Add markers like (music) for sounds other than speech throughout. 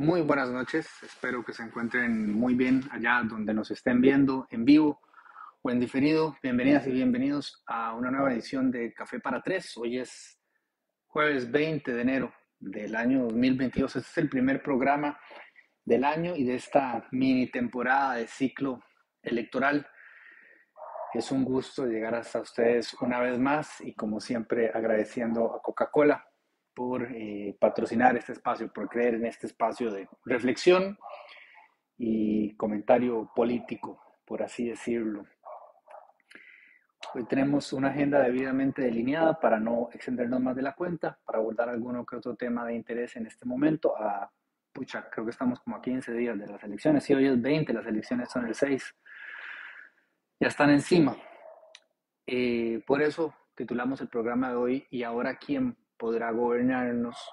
Muy buenas noches, espero que se encuentren muy bien allá donde nos estén viendo en vivo o en diferido. Bienvenidas y bienvenidos a una nueva edición de Café para Tres. Hoy es jueves 20 de enero del año 2022. Este es el primer programa del año y de esta mini temporada de ciclo electoral. Es un gusto llegar hasta ustedes una vez más y como siempre agradeciendo a Coca-Cola por eh, patrocinar este espacio, por creer en este espacio de reflexión y comentario político, por así decirlo. Hoy tenemos una agenda debidamente delineada para no extendernos más de la cuenta, para abordar alguno que otro tema de interés en este momento. A, pucha, creo que estamos como a 15 días de las elecciones. Si hoy es 20, las elecciones son el 6. Ya están encima. Eh, por eso titulamos el programa de hoy y ahora quién podrá gobernarnos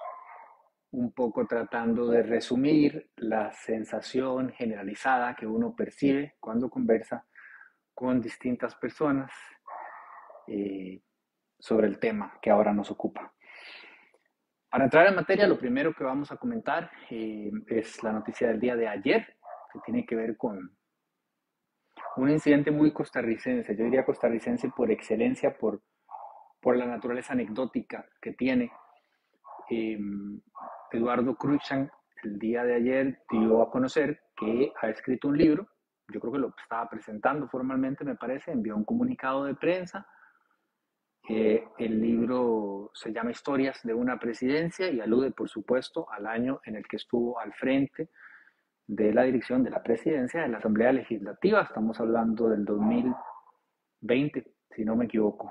un poco tratando de resumir la sensación generalizada que uno percibe cuando conversa con distintas personas eh, sobre el tema que ahora nos ocupa. Para entrar en materia, lo primero que vamos a comentar eh, es la noticia del día de ayer, que tiene que ver con un incidente muy costarricense, yo diría costarricense por excelencia, por por la naturaleza anecdótica que tiene. Em, Eduardo Cruikshank el día de ayer dio a conocer que ha escrito un libro, yo creo que lo estaba presentando formalmente, me parece, envió un comunicado de prensa. el libro se llama Historias de una presidencia y alude, por supuesto, al año en el que estuvo al frente de la dirección de la presidencia de la Asamblea Legislativa. Estamos hablando del 2020, si no me equivoco.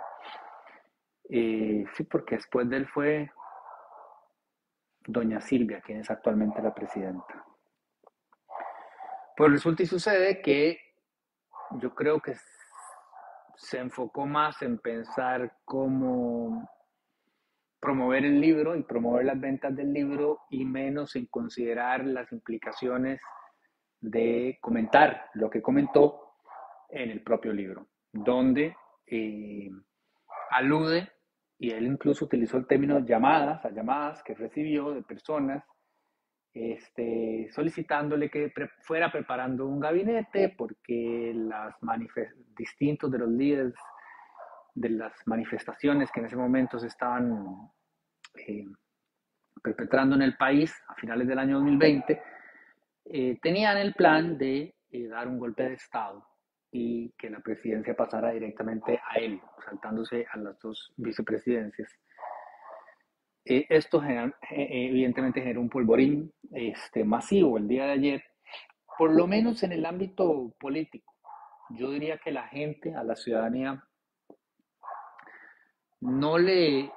Eh, sí, porque después de él fue doña Silvia, quien es actualmente la presidenta. Pues resulta y sucede que yo creo que se enfocó más en pensar cómo promover el libro y promover las ventas del libro y menos en considerar las implicaciones de comentar lo que comentó en el propio libro, donde eh, alude y él incluso utilizó el término llamadas, a llamadas que recibió de personas este, solicitándole que fuera preparando un gabinete porque las distintos de los líderes de las manifestaciones que en ese momento se estaban eh, perpetrando en el país a finales del año 2020, eh, tenían el plan de eh, dar un golpe de Estado y que la presidencia pasara directamente a él, saltándose a las dos vicepresidencias. Eh, esto eh, evidentemente generó un polvorín este, masivo el día de ayer, por lo menos en el ámbito político. Yo diría que la gente, a la ciudadanía, no le,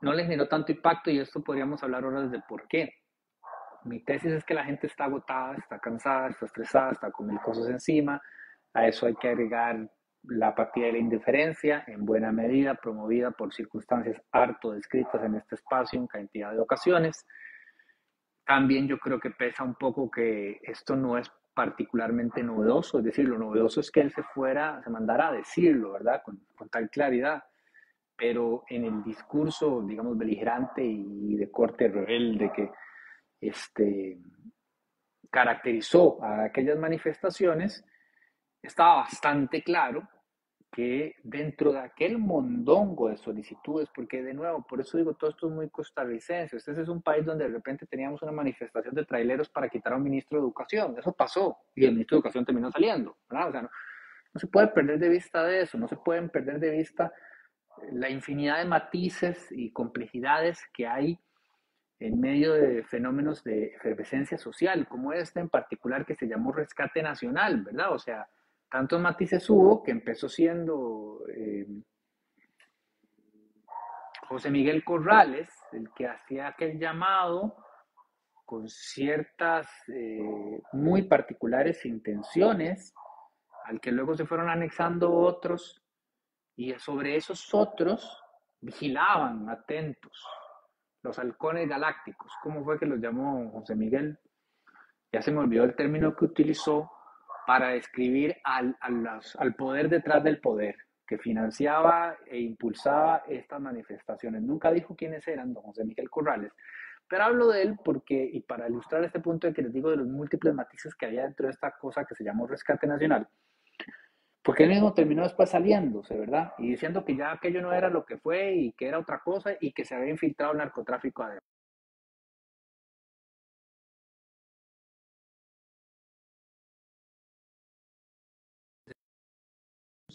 no le generó tanto impacto y esto podríamos hablar ahora de por qué. Mi tesis es que la gente está agotada, está cansada, está estresada, está con mil cosas encima, a eso hay que agregar la partida de la indiferencia, en buena medida promovida por circunstancias harto descritas en este espacio en cantidad de ocasiones. También yo creo que pesa un poco que esto no es particularmente novedoso, es decir, lo novedoso es que él se fuera, se mandara a decirlo, ¿verdad? Con, con tal claridad. Pero en el discurso, digamos, beligerante y de corte rebelde que este, caracterizó a aquellas manifestaciones, estaba bastante claro que dentro de aquel mondongo de solicitudes, porque de nuevo, por eso digo, todo esto es muy costarricense, este es un país donde de repente teníamos una manifestación de traileros para quitar a un ministro de educación, eso pasó, y el ministro de educación terminó saliendo, ¿verdad? O sea, no, no se puede perder de vista de eso, no se pueden perder de vista la infinidad de matices y complejidades que hay en medio de fenómenos de efervescencia social, como este en particular que se llamó rescate nacional, ¿verdad? O sea, tantos matices hubo que empezó siendo eh, José Miguel Corrales el que hacía aquel llamado con ciertas eh, muy particulares intenciones, al que luego se fueron anexando otros, y sobre esos otros vigilaban atentos los halcones galácticos. ¿Cómo fue que los llamó José Miguel? Ya se me olvidó el término que utilizó, para describir al, al, poder detrás del poder, que financiaba e impulsaba estas manifestaciones. Nunca dijo quiénes eran, don José Miguel Corrales, Pero hablo de él porque, y para ilustrar este punto de que les digo de los múltiples matices que había dentro de esta cosa que se llamó rescate nacional, porque él mismo terminó después saliéndose, ¿verdad? Y diciendo que ya aquello no era lo que fue y que era otra cosa y que se había infiltrado el narcotráfico adentro.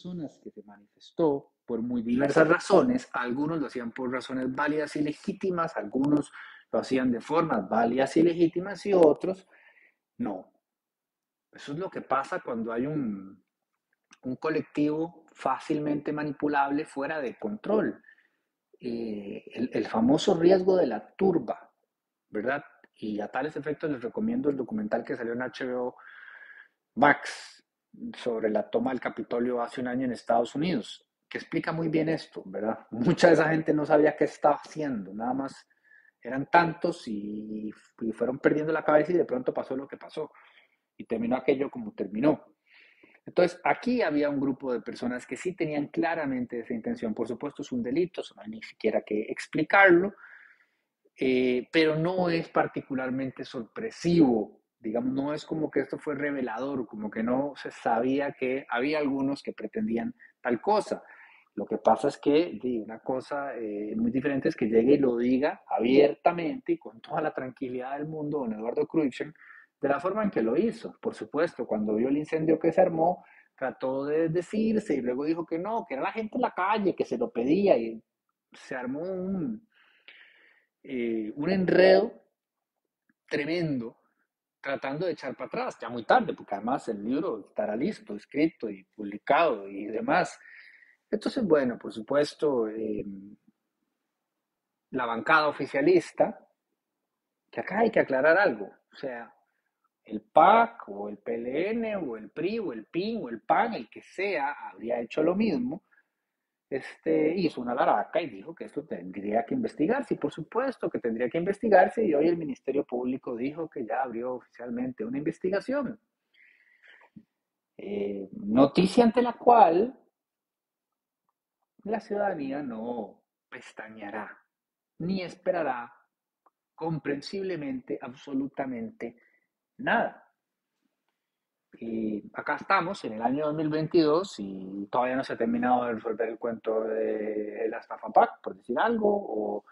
Personas que se manifestó por muy diversas razones, algunos lo hacían por razones válidas y legítimas, algunos lo hacían de formas válidas y legítimas y otros no. Eso es lo que pasa cuando hay un, un colectivo fácilmente manipulable fuera de control. Eh, el, el, famoso riesgo de la turba, ¿verdad? Y a tales efectos les recomiendo el documental que salió en HBO Max sobre la toma del Capitolio hace un año en Estados Unidos, que explica muy bien esto, ¿verdad? (laughs) Mucha de esa gente no sabía qué estaba haciendo, nada más eran tantos y, fueron perdiendo la cabeza y de pronto pasó lo que pasó y terminó aquello como terminó. Entonces, aquí había un grupo de personas que sí tenían claramente esa intención. Por supuesto, es un delito, no hay ni siquiera que explicarlo, eh, pero no es particularmente sorpresivo. Digamos, no es como que esto fue revelador, como que no se sabía que había algunos que pretendían tal cosa. Lo que pasa es que una cosa eh, muy diferente es que llegue y lo diga abiertamente y con toda la tranquilidad del mundo don Eduardo Cruikshank, de la forma en que lo hizo. Por supuesto, cuando vio el incendio que se armó, trató de decirse y luego dijo que no, que era la gente en la calle que se lo pedía y se armó un, eh, un enredo tremendo tratando de echar para atrás, ya muy tarde, porque además el libro estará listo, escrito y publicado y demás. Entonces, bueno, por supuesto, eh, la bancada oficialista, que acá hay que aclarar algo, o sea, el PAC o el PLN o el PRI o el PIN o el PAN, el que sea, habría hecho lo mismo, este, hizo una laraca y dijo que esto tendría que investigarse. Y por supuesto que tendría que investigarse y hoy el Ministerio Público dijo que ya abrió oficialmente una investigación. Eh, noticia ante la cual la ciudadanía no pestañará ni esperará comprensiblemente absolutamente nada. Y acá estamos en el año 2022 y todavía no se ha terminado de resolver el cuento de la estafa PAC, por decir algo, o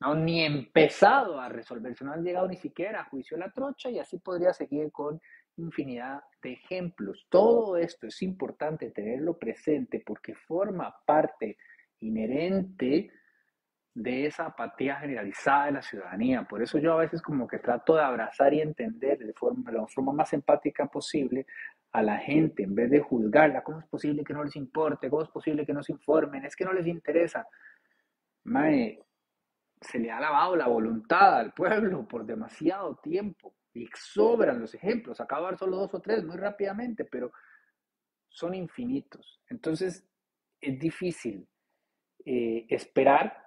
no ni empezado a resolverse, no han llegado ni siquiera a juicio la trocha y así podría seguir con infinidad de ejemplos. Todo esto es importante tenerlo presente porque forma parte inherente de esa apatía generalizada de la ciudadanía. Por eso yo a veces como que trato de abrazar y entender de, forma, la forma más empática posible a la gente en vez de juzgarla. ¿Cómo es posible que no les importe? ¿Cómo es posible que no se informen? Es que no les interesa. Mae, se le ha lavado la voluntad al pueblo por demasiado tiempo y sobran los ejemplos. Acabo de dar solo dos o tres muy rápidamente, pero son infinitos. Entonces es difícil eh, esperar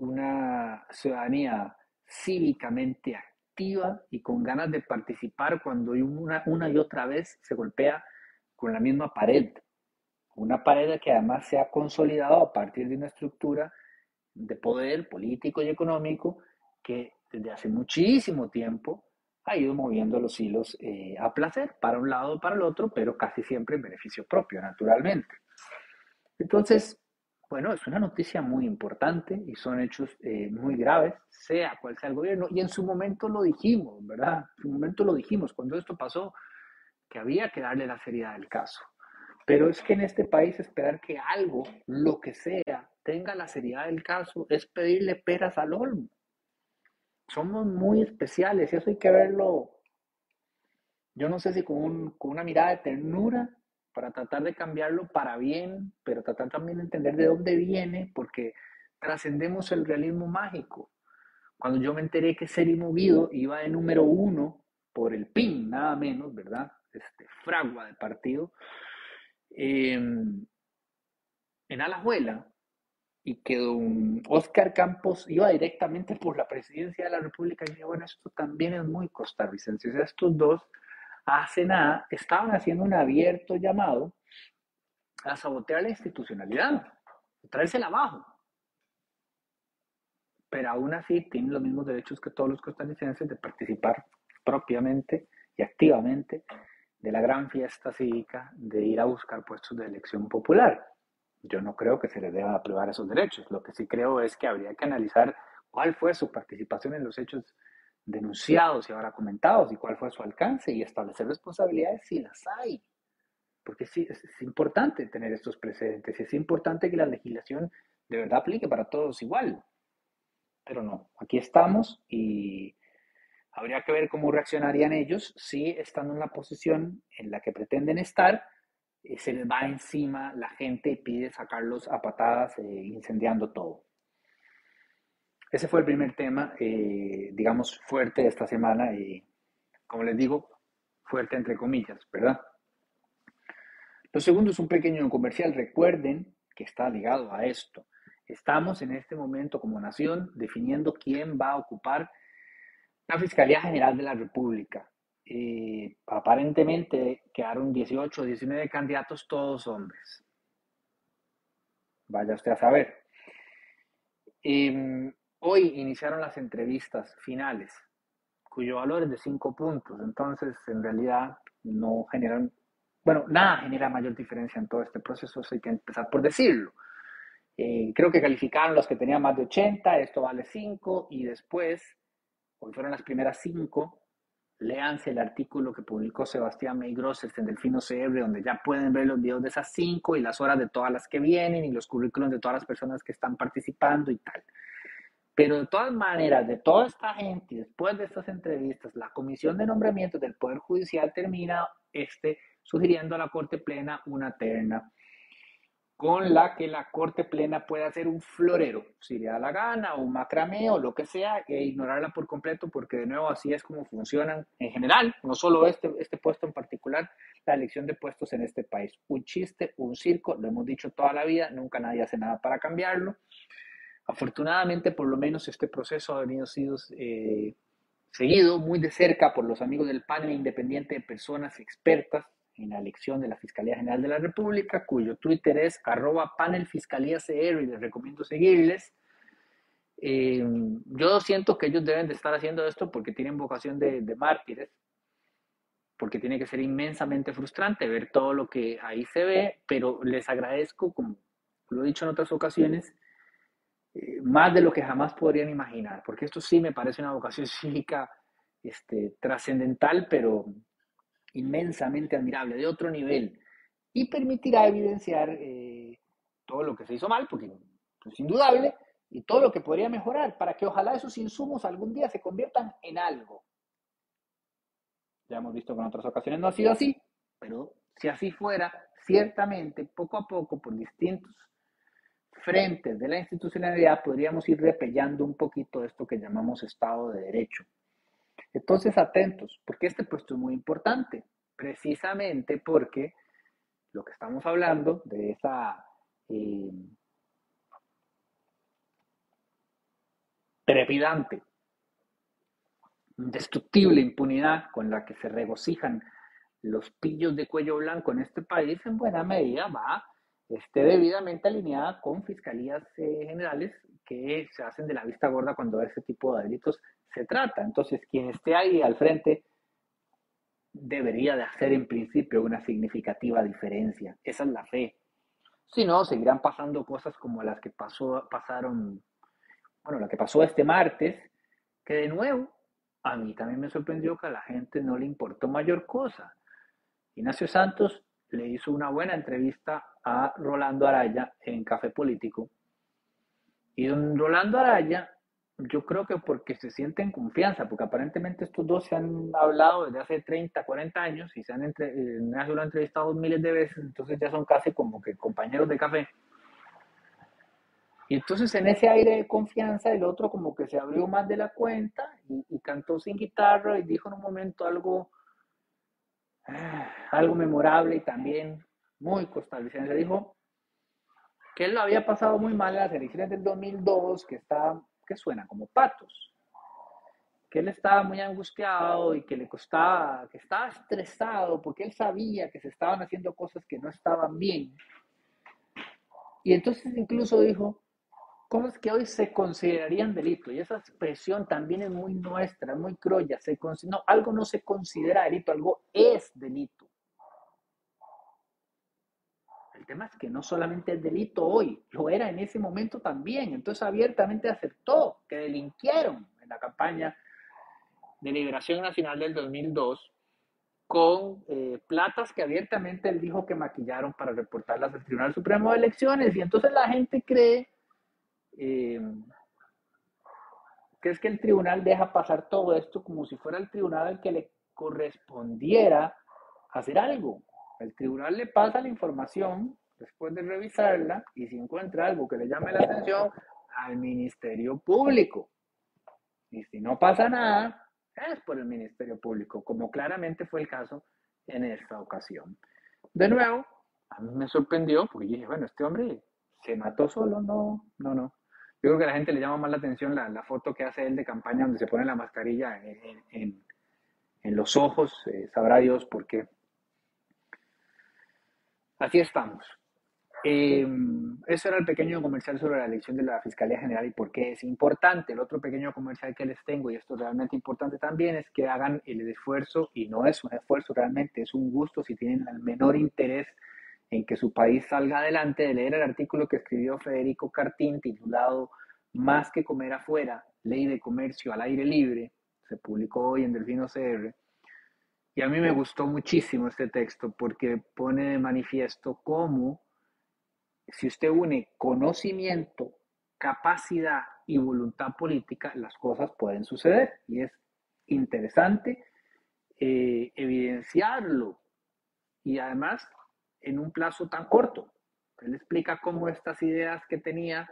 una ciudadanía cívicamente activa y con ganas de participar cuando una, y otra vez se golpea con la misma pared. Una pared que además se ha consolidado a partir de una estructura de poder político y económico que desde hace muchísimo tiempo ha ido moviendo los hilos eh, a placer, para un lado o para el otro, pero casi siempre en beneficio propio, naturalmente. Entonces, bueno, es una noticia muy importante y son hechos eh, muy graves, sea cual sea el gobierno. Y en su momento lo dijimos, ¿verdad? En su momento lo dijimos cuando esto pasó, que había que darle la seriedad del caso. Pero es que en este país esperar que algo, lo que sea, tenga la seriedad del caso es pedirle peras al olmo. Somos muy especiales y eso hay que verlo, yo no sé si con, con una mirada de ternura para tratar de cambiarlo para bien, pero tratar también de entender de dónde viene, porque trascendemos el realismo mágico. Cuando yo me enteré que Seri Movido iba de número uno por el PIN, nada menos, ¿verdad? Este fragua de partido, em, en Alajuela, y que don Oscar Campos iba directamente por la presidencia de la República, y dije, bueno, esto también es muy costarricense. O sea, estos dos hace nada estaban haciendo un abierto llamado a sabotear la institucionalidad, traérsela abajo. pero aún así tienen los mismos derechos que todos los costarricenses de participar propiamente y activamente de la gran fiesta cívica de ir a buscar puestos de elección popular. Yo no creo que se les deba privar esos derechos. Lo que sí creo es que habría que analizar cuál fue su participación en los hechos denunciados y ahora comentados y cuál fue su alcance y establecer responsabilidades si las hay. Porque sí, es, importante tener estos precedentes es importante que la legislación de verdad aplique para todos igual. Pero no, aquí estamos y habría que ver cómo reaccionarían ellos si estando en la posición en la que pretenden estar, eh, se les va encima la gente y pide sacarlos a patadas eh, incendiando todo. Ese fue el primer tema, eh, digamos, fuerte esta semana y, como les digo, fuerte entre comillas, ¿verdad? Lo segundo es un pequeño comercial. Recuerden que está ligado a esto. Estamos en este momento como nación definiendo quién va a ocupar la Fiscalía General de la República. Eh, aparentemente quedaron 18 o 19 candidatos, todos hombres. Vaya usted a saber. Eh, hoy iniciaron las entrevistas finales, cuyo valor es de 5 puntos. Entonces, en realidad, no generan, bueno, nada genera mayor diferencia en todo este proceso, eso hay que empezar por decirlo. Eh, creo que calificaron los que tenían más de 80, esto vale 5, y después, hoy fueron las primeras 5, léanse el artículo que publicó Sebastián Meigrosses en Delfino CR, donde ya pueden ver los videos de esas 5 y las horas de todas las que vienen y los currículos de todas las personas que están participando y tal. Pero de todas maneras, de toda esta gente, después de estas entrevistas, la Comisión de Nombramiento del Poder Judicial termina este, sugiriendo a la Corte Plena una terna con la que la Corte Plena pueda hacer un florero, si le da la gana, o un macramé, o lo que sea, e ignorarla por completo, porque de nuevo así es como funcionan en general, no solo este, este puesto en particular, la elección de puestos en este país. Un chiste, un circo, lo hemos dicho toda la vida, nunca nadie hace nada para cambiarlo. Afortunadamente, por lo menos este proceso ha venido sido eh, seguido muy de cerca por los amigos del panel independiente de personas expertas en la elección de la Fiscalía General de la República, cuyo Twitter es arroba y les recomiendo seguirles. Eh, yo siento que ellos deben de estar haciendo esto porque tienen vocación de, de mártires, porque tiene que ser inmensamente frustrante ver todo lo que ahí se ve, pero les agradezco, como lo he dicho en otras ocasiones, eh, más de lo que jamás podrían imaginar, porque esto sí me parece una vocación cívica este, trascendental, pero inmensamente admirable, de otro nivel, y permitirá evidenciar eh, todo lo que se hizo mal, porque es indudable, y todo lo que podría mejorar, para que ojalá esos insumos algún día se conviertan en algo. Ya hemos visto que en otras ocasiones no ha sido así, pero si así fuera, ciertamente, poco a poco, por distintos frentes de la institucionalidad, podríamos ir repellando un poquito esto que llamamos Estado de Derecho. Entonces, atentos, porque este puesto es muy importante, precisamente porque lo que estamos hablando de esa eh, trepidante, indestructible impunidad con la que se regocijan los pillos de cuello blanco en este país, en buena medida va esté debidamente alineada con fiscalías eh, generales que se hacen de la vista gorda cuando ese tipo de delitos se trata. Entonces, quien esté ahí al frente debería de hacer en principio una significativa diferencia. Esa es la fe. Si no, seguirán pasando cosas como las que pasó, pasaron, bueno, la que pasó este martes, que de nuevo a mí también me sorprendió que a la gente no le importó mayor cosa. Ignacio Santos le hizo una buena entrevista a Rolando Araya en Café Político. Y don Rolando Araya, yo creo que porque se siente en confianza, porque aparentemente estos dos se han hablado desde hace 30, 40 años y se han, entre, eh, lo han entrevistado miles de veces, entonces ya son casi como que compañeros de café. Y entonces en ese aire de confianza el otro como que se abrió más de la cuenta y, y cantó sin guitarra y dijo en un momento algo algo memorable y también muy costarricense. Dijo que él lo había pasado muy mal en las elecciones del 2002, que, está, que suena como patos, que él estaba muy angustiado y que le costaba, que estaba estresado porque él sabía que se estaban haciendo cosas que no estaban bien. Y entonces incluso dijo cosas que hoy se considerarían delito. Y esa expresión también es muy nuestra, muy croya. Se no, algo no se considera delito, algo es delito. El tema es que no solamente es delito hoy, lo era en ese momento también. Entonces abiertamente aceptó que delinquieron en la campaña de Liberación Nacional del 2002 con eh, platas que abiertamente él dijo que maquillaron para reportarlas al Tribunal Supremo de Elecciones. Y entonces la gente cree eh, que es que el tribunal deja pasar todo esto como si fuera el tribunal al que le correspondiera hacer algo. El tribunal le pasa la información después de revisarla y si encuentra algo que le llame la atención al Ministerio Público. Y si no pasa nada, es por el Ministerio Público, como claramente fue el caso en esta ocasión. De nuevo, a mí me sorprendió porque dije, bueno, este hombre se mató solo, no, no, no. Yo creo que a la gente le llama más la atención la, foto que hace él de campaña donde se pone la mascarilla en, los ojos, eh, sabrá Dios por qué. Así estamos. Eh, era el pequeño comercial sobre la elección de la Fiscalía General y por qué es importante. El otro pequeño comercial que les tengo, y esto es realmente importante también, es que hagan el esfuerzo, y no es un esfuerzo realmente, es un gusto si tienen el menor interés en que su país salga adelante, de leer el artículo que escribió Federico Cartín titulado Más que comer afuera, Ley de Comercio al Aire Libre, se publicó hoy en Delfino CR. Y a mí me gustó muchísimo este texto porque pone de manifiesto cómo si usted une conocimiento, capacidad y voluntad política, las cosas pueden suceder. Y es interesante eh, evidenciarlo. Y además, en un plazo tan corto. Él explica cómo estas ideas que tenía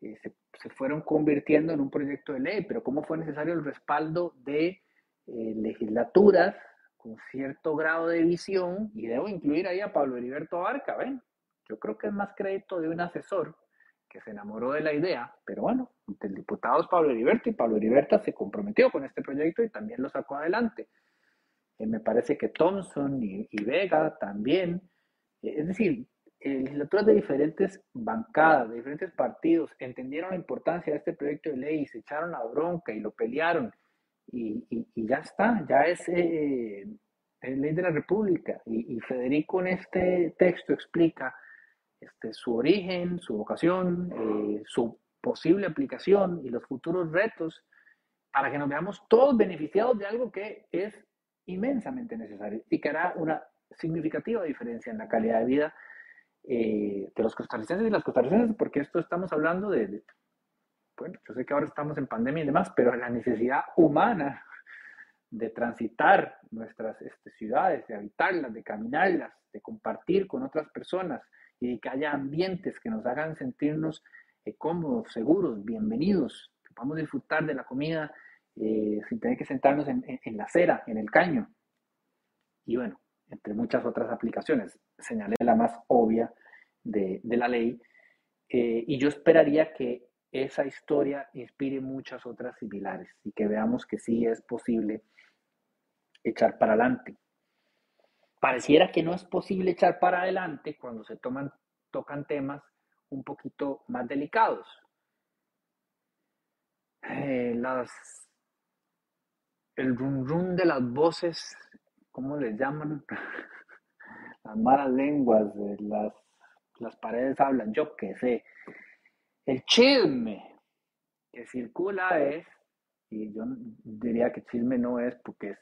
eh, se, fueron convirtiendo en un proyecto de ley, pero cómo fue necesario el respaldo de eh, legislaturas con cierto grado de visión, y debo incluir ahí a Pablo Heriberto Abarca, ¿ven? Yo creo que es más crédito de un asesor que se enamoró de la idea, pero bueno, el diputado es Pablo Heriberto y Pablo Heriberto se comprometió con este proyecto y también lo sacó adelante. Eh, me parece que Thompson y, Vega también, es decir, eh, legislaturas de diferentes bancadas, de diferentes partidos, entendieron la importancia de este proyecto de ley y se echaron la bronca y lo pelearon y, ya está, ya es ley de la República. Y, y Federico en este texto explica este, su origen, su vocación, eh, su posible aplicación y los futuros retos para que nos veamos todos beneficiados de algo que es inmensamente necesario y que hará una significativa diferencia en la calidad de vida eh, de los costarricenses y las costarricenses, porque esto estamos hablando de, bueno, yo sé que ahora estamos en pandemia y demás, pero la necesidad humana de transitar nuestras este, ciudades, de habitarlas, de caminarlas, de compartir con otras personas, y que haya ambientes que nos hagan sentirnos eh, cómodos, seguros, bienvenidos, que podamos disfrutar de la comida eh, sin tener que sentarnos en, la acera, en el caño. Y bueno, entre muchas otras aplicaciones. Señalé la más obvia de, la ley. Eh, y yo esperaría que esa historia inspire muchas otras similares y que veamos que sí es posible echar para adelante pareciera que no es posible echar para adelante cuando se toman, tocan temas un poquito más delicados. Eh, las, el rum rum de las voces, ¿cómo les llaman? (laughs) las malas lenguas, las, las paredes hablan, yo qué sé. El chisme que circula es, y yo diría que chisme no es porque es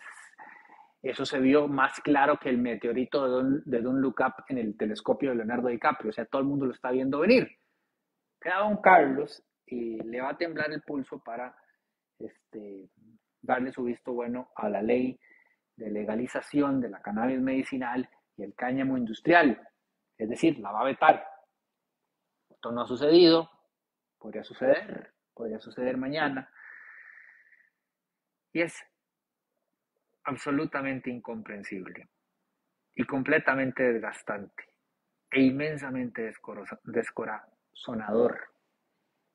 eso se vio más claro que el meteorito de Don, de Don Look Up en el telescopio de Leonardo DiCaprio. O sea, todo el mundo lo está viendo venir. Queda Don Carlos y le va a temblar el pulso para este, darle su visto bueno a la ley de legalización de la cannabis medicinal y el cáñamo industrial. Es decir, la va a vetar. Esto no ha sucedido, podría suceder, podría suceder mañana. Y es absolutamente incomprensible y completamente desgastante e inmensamente descorazonador.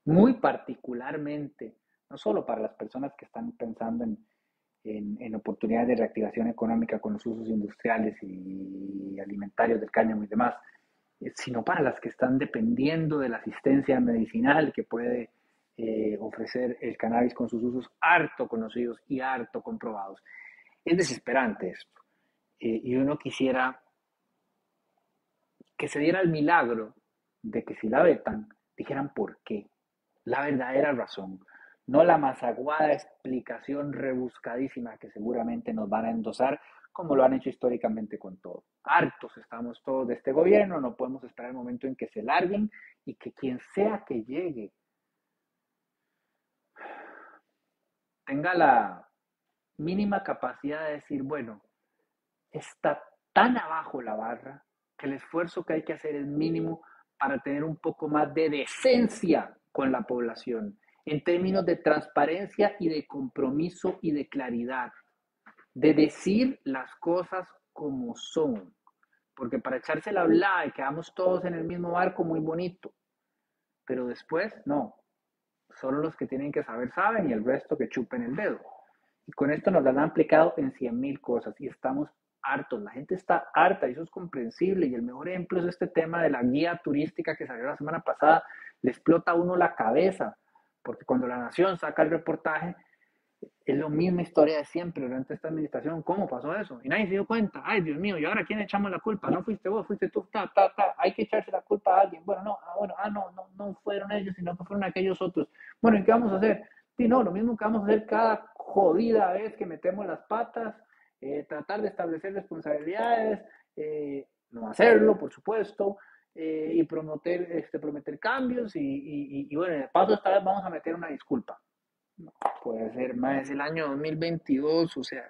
Muy particularmente, no solo para las personas que están pensando en, en, oportunidades de reactivación económica con los usos industriales y alimentarios del cáñamo y demás, eh, sino para las que están dependiendo de la asistencia medicinal que puede eh, ofrecer el cannabis con sus usos harto conocidos y harto comprobados. Es desesperante esto. Eh, y uno quisiera que se diera el milagro de que si la vetan, dijeran por qué, la verdadera razón, no la masaguada explicación rebuscadísima que seguramente nos van a endosar como lo han hecho históricamente con todo. Hartos estamos todos de este gobierno, no podemos esperar el momento en que se larguen y que quien sea que llegue tenga la mínima capacidad de decir, bueno, está tan abajo la barra que el esfuerzo que hay que hacer es mínimo para tener un poco más de decencia con la población, en términos de transparencia y de compromiso y de claridad de decir las cosas como son. Porque para echarse la hablar y quedamos todos en el mismo barco, muy bonito. Pero después, no. Solo los que tienen que saber saben y el resto que chupen el dedo. Y con esto nos lo han aplicado en 100 mil cosas y estamos hartos. La gente está harta y eso es comprensible. Y el mejor ejemplo es este tema de la guía turística que salió la semana pasada. Le explota a uno la cabeza. Porque cuando la nación saca el reportaje, es la misma historia de siempre durante esta administración. ¿Cómo pasó eso? Y nadie se dio cuenta. Ay, Dios mío, ¿y ahora quién echamos la culpa? No fuiste vos, fuiste tú, ta, ta, ta. Hay que echarse la culpa a alguien. Bueno, no, ah, bueno, ah, no, no, no fueron ellos, sino que fueron aquellos otros. Bueno, ¿y qué vamos a hacer? Sí, no, lo mismo que vamos a hacer cada jodida vez que metemos las patas, eh, tratar de establecer responsabilidades, eh, no hacerlo, por supuesto, eh, y prometer, este, prometer cambios, y, y, y bueno, de paso esta vez vamos a meter una disculpa. Puede ser más el año 2022, o sea,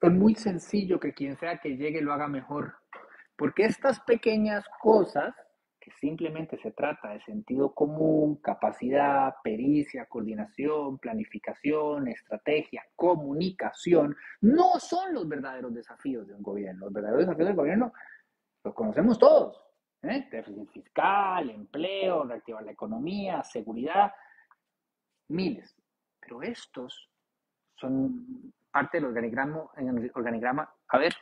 es muy sencillo que quien sea que llegue lo haga mejor, porque estas pequeñas cosas, que simplemente se trata de sentido común, capacidad, pericia, coordinación, planificación, estrategia, comunicación, no son los verdaderos desafíos de un gobierno. Los verdaderos desafíos del gobierno los conocemos todos. ¿eh? déficit fiscal, empleo, reactivar la economía, seguridad, miles. Pero estos son parte del organigrama, organigrama, a ver,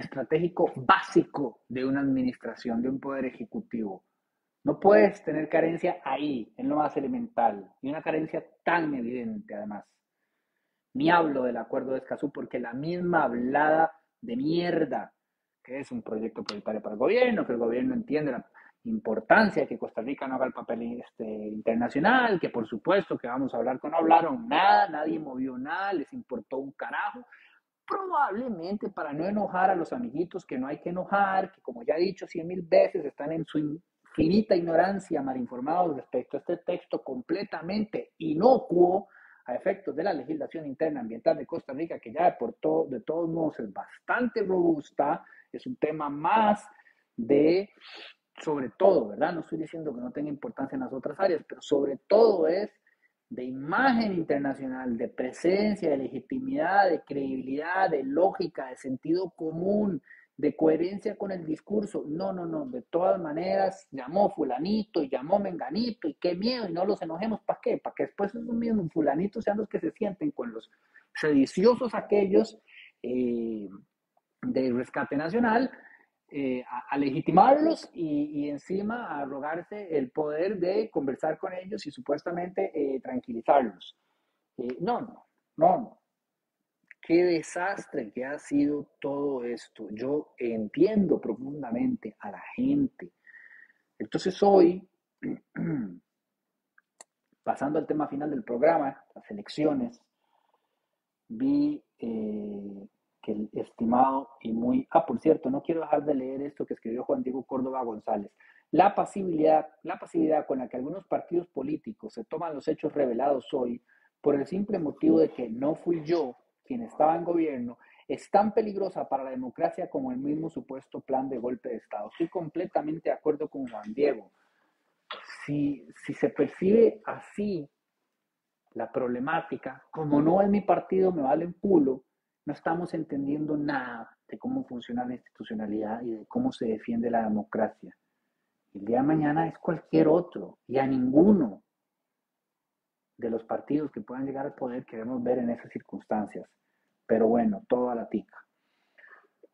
estratégico básico de una administración, de un poder ejecutivo. No puedes tener carencia ahí, en lo más elemental, y una carencia tan evidente además. Ni hablo del acuerdo de Escazú porque la misma hablada de mierda que es un proyecto prioritario para el gobierno, que el gobierno entiende la importancia que Costa Rica no haga el papel este, internacional, que por supuesto que vamos a hablar con no hablaron nada, nadie movió nada, les importó un carajo, probablemente para no enojar a los amiguitos que no hay que enojar, que como ya he dicho cien mil veces están en su infinita ignorancia mal informados respecto a este texto completamente inocuo a efectos de la legislación interna ambiental de Costa Rica, que ya por todo, de todos modos es bastante robusta, es un tema más de, sobre todo, ¿verdad? No estoy diciendo que no tenga importancia en las otras áreas, pero sobre todo es de imagen internacional, de presencia, de legitimidad, de credibilidad, de lógica, de sentido común, de coherencia con el discurso. No, no, no, de todas maneras llamó fulanito y llamó menganito y qué miedo y no los enojemos, ¿para qué? Para que después esos mismos fulanitos sean los que se sienten con los sediciosos aquellos eh, de rescate nacional eh, a, legitimarlos y, encima a rogarse el poder de conversar con ellos y supuestamente eh, tranquilizarlos. Eh, no, no, no, no. Qué desastre que ha sido todo esto. Yo entiendo profundamente a la gente. Entonces hoy, (clears throat) pasando al tema final del programa, las elecciones, vi que el estimado y muy... Ah, por cierto, no quiero dejar de leer esto que escribió Juan Diego Córdoba González. La pasividad, la pasividad con la que algunos partidos políticos se toman los hechos revelados hoy por el simple motivo de que no fui yo quien estaba en gobierno es tan peligrosa para la democracia como el mismo supuesto plan de golpe de Estado. Estoy completamente de acuerdo con Juan Diego. Si, si se percibe así la problemática, como no es mi partido, me vale un culo, no estamos entendiendo nada de cómo funciona la institucionalidad y de cómo se defiende la democracia. El día de mañana es cualquier otro y a ninguno de los partidos que puedan llegar al poder queremos ver en esas circunstancias. Pero bueno, todo a la tica.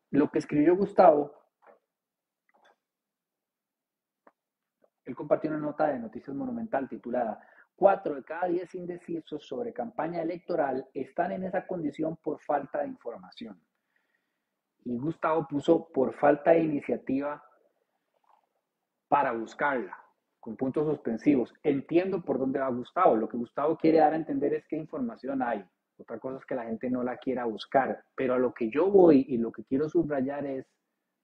lo que escribió Gustavo, él compartió una nota de Noticias Monumental titulada Cuatro de cada diez indecisos sobre campaña electoral están en esa condición por falta de información. Y Gustavo puso por falta de iniciativa para buscarla, con puntos suspensivos. Entiendo por dónde va Gustavo. Lo que Gustavo quiere dar a entender es qué información hay. Otra cosa es que la gente no la quiera buscar. Pero a lo que yo voy y lo que quiero subrayar es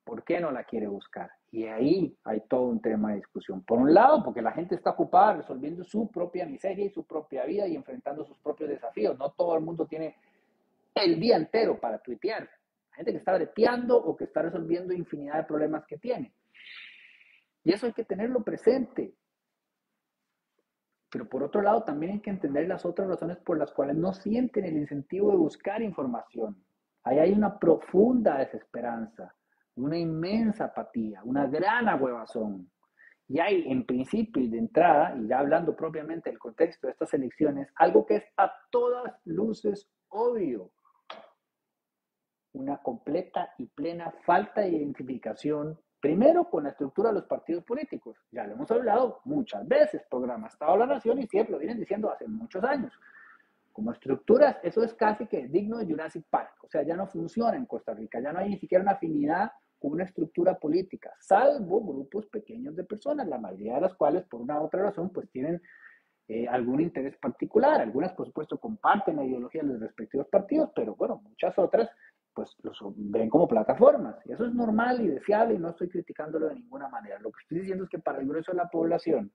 por qué no la quiere buscar. Y ahí hay todo un tema de discusión. Por un lado, porque la gente está ocupada resolviendo su propia miseria y su propia vida y enfrentando sus propios desafíos. No todo el mundo tiene el día entero para tuitear. La gente que está breteando o que está resolviendo infinidad de problemas que tiene. Y eso hay que tenerlo presente. Pero por otro lado, también hay que entender las otras razones por las cuales no sienten el incentivo de buscar información. Ahí hay una profunda desesperanza, una inmensa apatía, una gran ahuevazón. Y hay, en principio y de entrada, y ya hablando propiamente del contexto de estas elecciones, algo que es a todas luces obvio. Una completa y plena falta de identificación Primero, con la estructura de los partidos políticos. Ya lo hemos hablado muchas veces, programa Estado de la Nación y siempre lo vienen diciendo hace muchos años. Como estructuras, eso es casi que digno de Jurassic Park. O sea, ya no funciona en Costa Rica, ya no hay ni siquiera una afinidad una estructura política, salvo grupos pequeños de personas, la mayoría de las cuales, por una u otra razón, pues tienen eh, algún interés particular. Algunas, por supuesto, comparten la ideología de los respectivos partidos, pero bueno, muchas otras pues los ven como plataformas. Y eso es normal y deseable y no estoy criticándolo de ninguna manera. Lo que estoy diciendo es que para el grueso de la población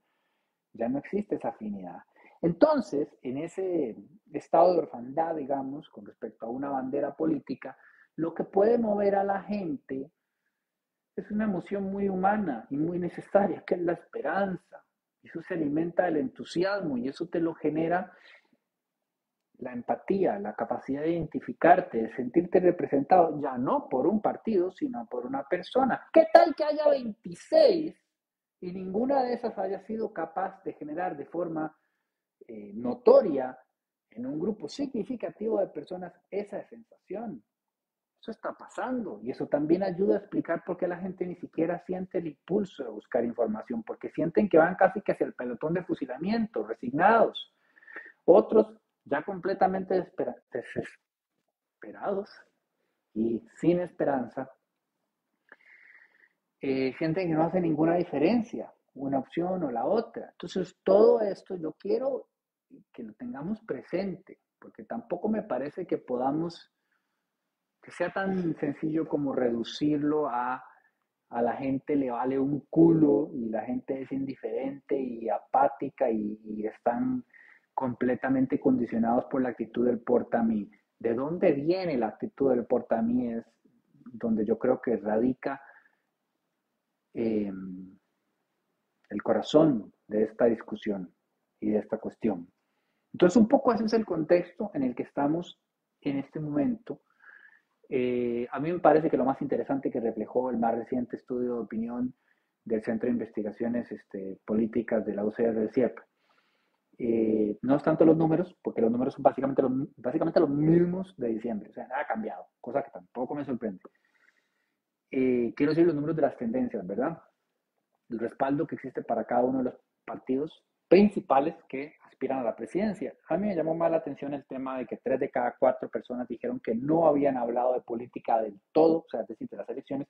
ya no existe esa afinidad. Entonces, en ese estado de orfandad, digamos, con respecto a una bandera política, lo que puede mover a la gente es una emoción muy humana y muy necesaria, que es la esperanza. Eso se alimenta del entusiasmo y eso te lo genera la empatía, la capacidad de identificarte, de sentirte representado, ya no por un partido, sino por una persona. ¿Qué tal que haya 26 y ninguna de esas haya sido capaz de generar de forma eh, notoria en un grupo significativo de personas esa sensación? Eso está pasando y eso también ayuda a explicar por qué la gente ni siquiera siente el impulso de buscar información, porque sienten que van casi que hacia el pelotón de fusilamiento, resignados. Otros ya completamente desesperados y sin esperanza, eh, gente que no hace ninguna diferencia, una opción o la otra. Entonces, todo esto yo quiero que lo tengamos presente, porque tampoco me parece que podamos, que sea tan sencillo como reducirlo a a la gente le vale un culo y la gente es indiferente y apática y, están completamente condicionados por la actitud del portamí. ¿De dónde viene la actitud del portamí? Es donde yo creo que radica em, el corazón de esta discusión y de esta cuestión. Entonces, un poco ese es el contexto en el que estamos en este momento. Eh, a mí me parece que lo más interesante que reflejó el más reciente estudio de opinión del Centro de Investigaciones este, Políticas de la UCR del CIEP eh, no es tanto los números, porque los números son básicamente los, básicamente los mismos de diciembre, o sea, nada ha cambiado, cosa que tampoco me sorprende. Eh, quiero decir los números de las tendencias, ¿verdad? El respaldo que existe para cada uno de los partidos principales que aspiran a la presidencia. A mí me llamó más la atención el tema de que tres de cada cuatro personas dijeron que no habían hablado de política del todo, o sea, es decir, de las elecciones,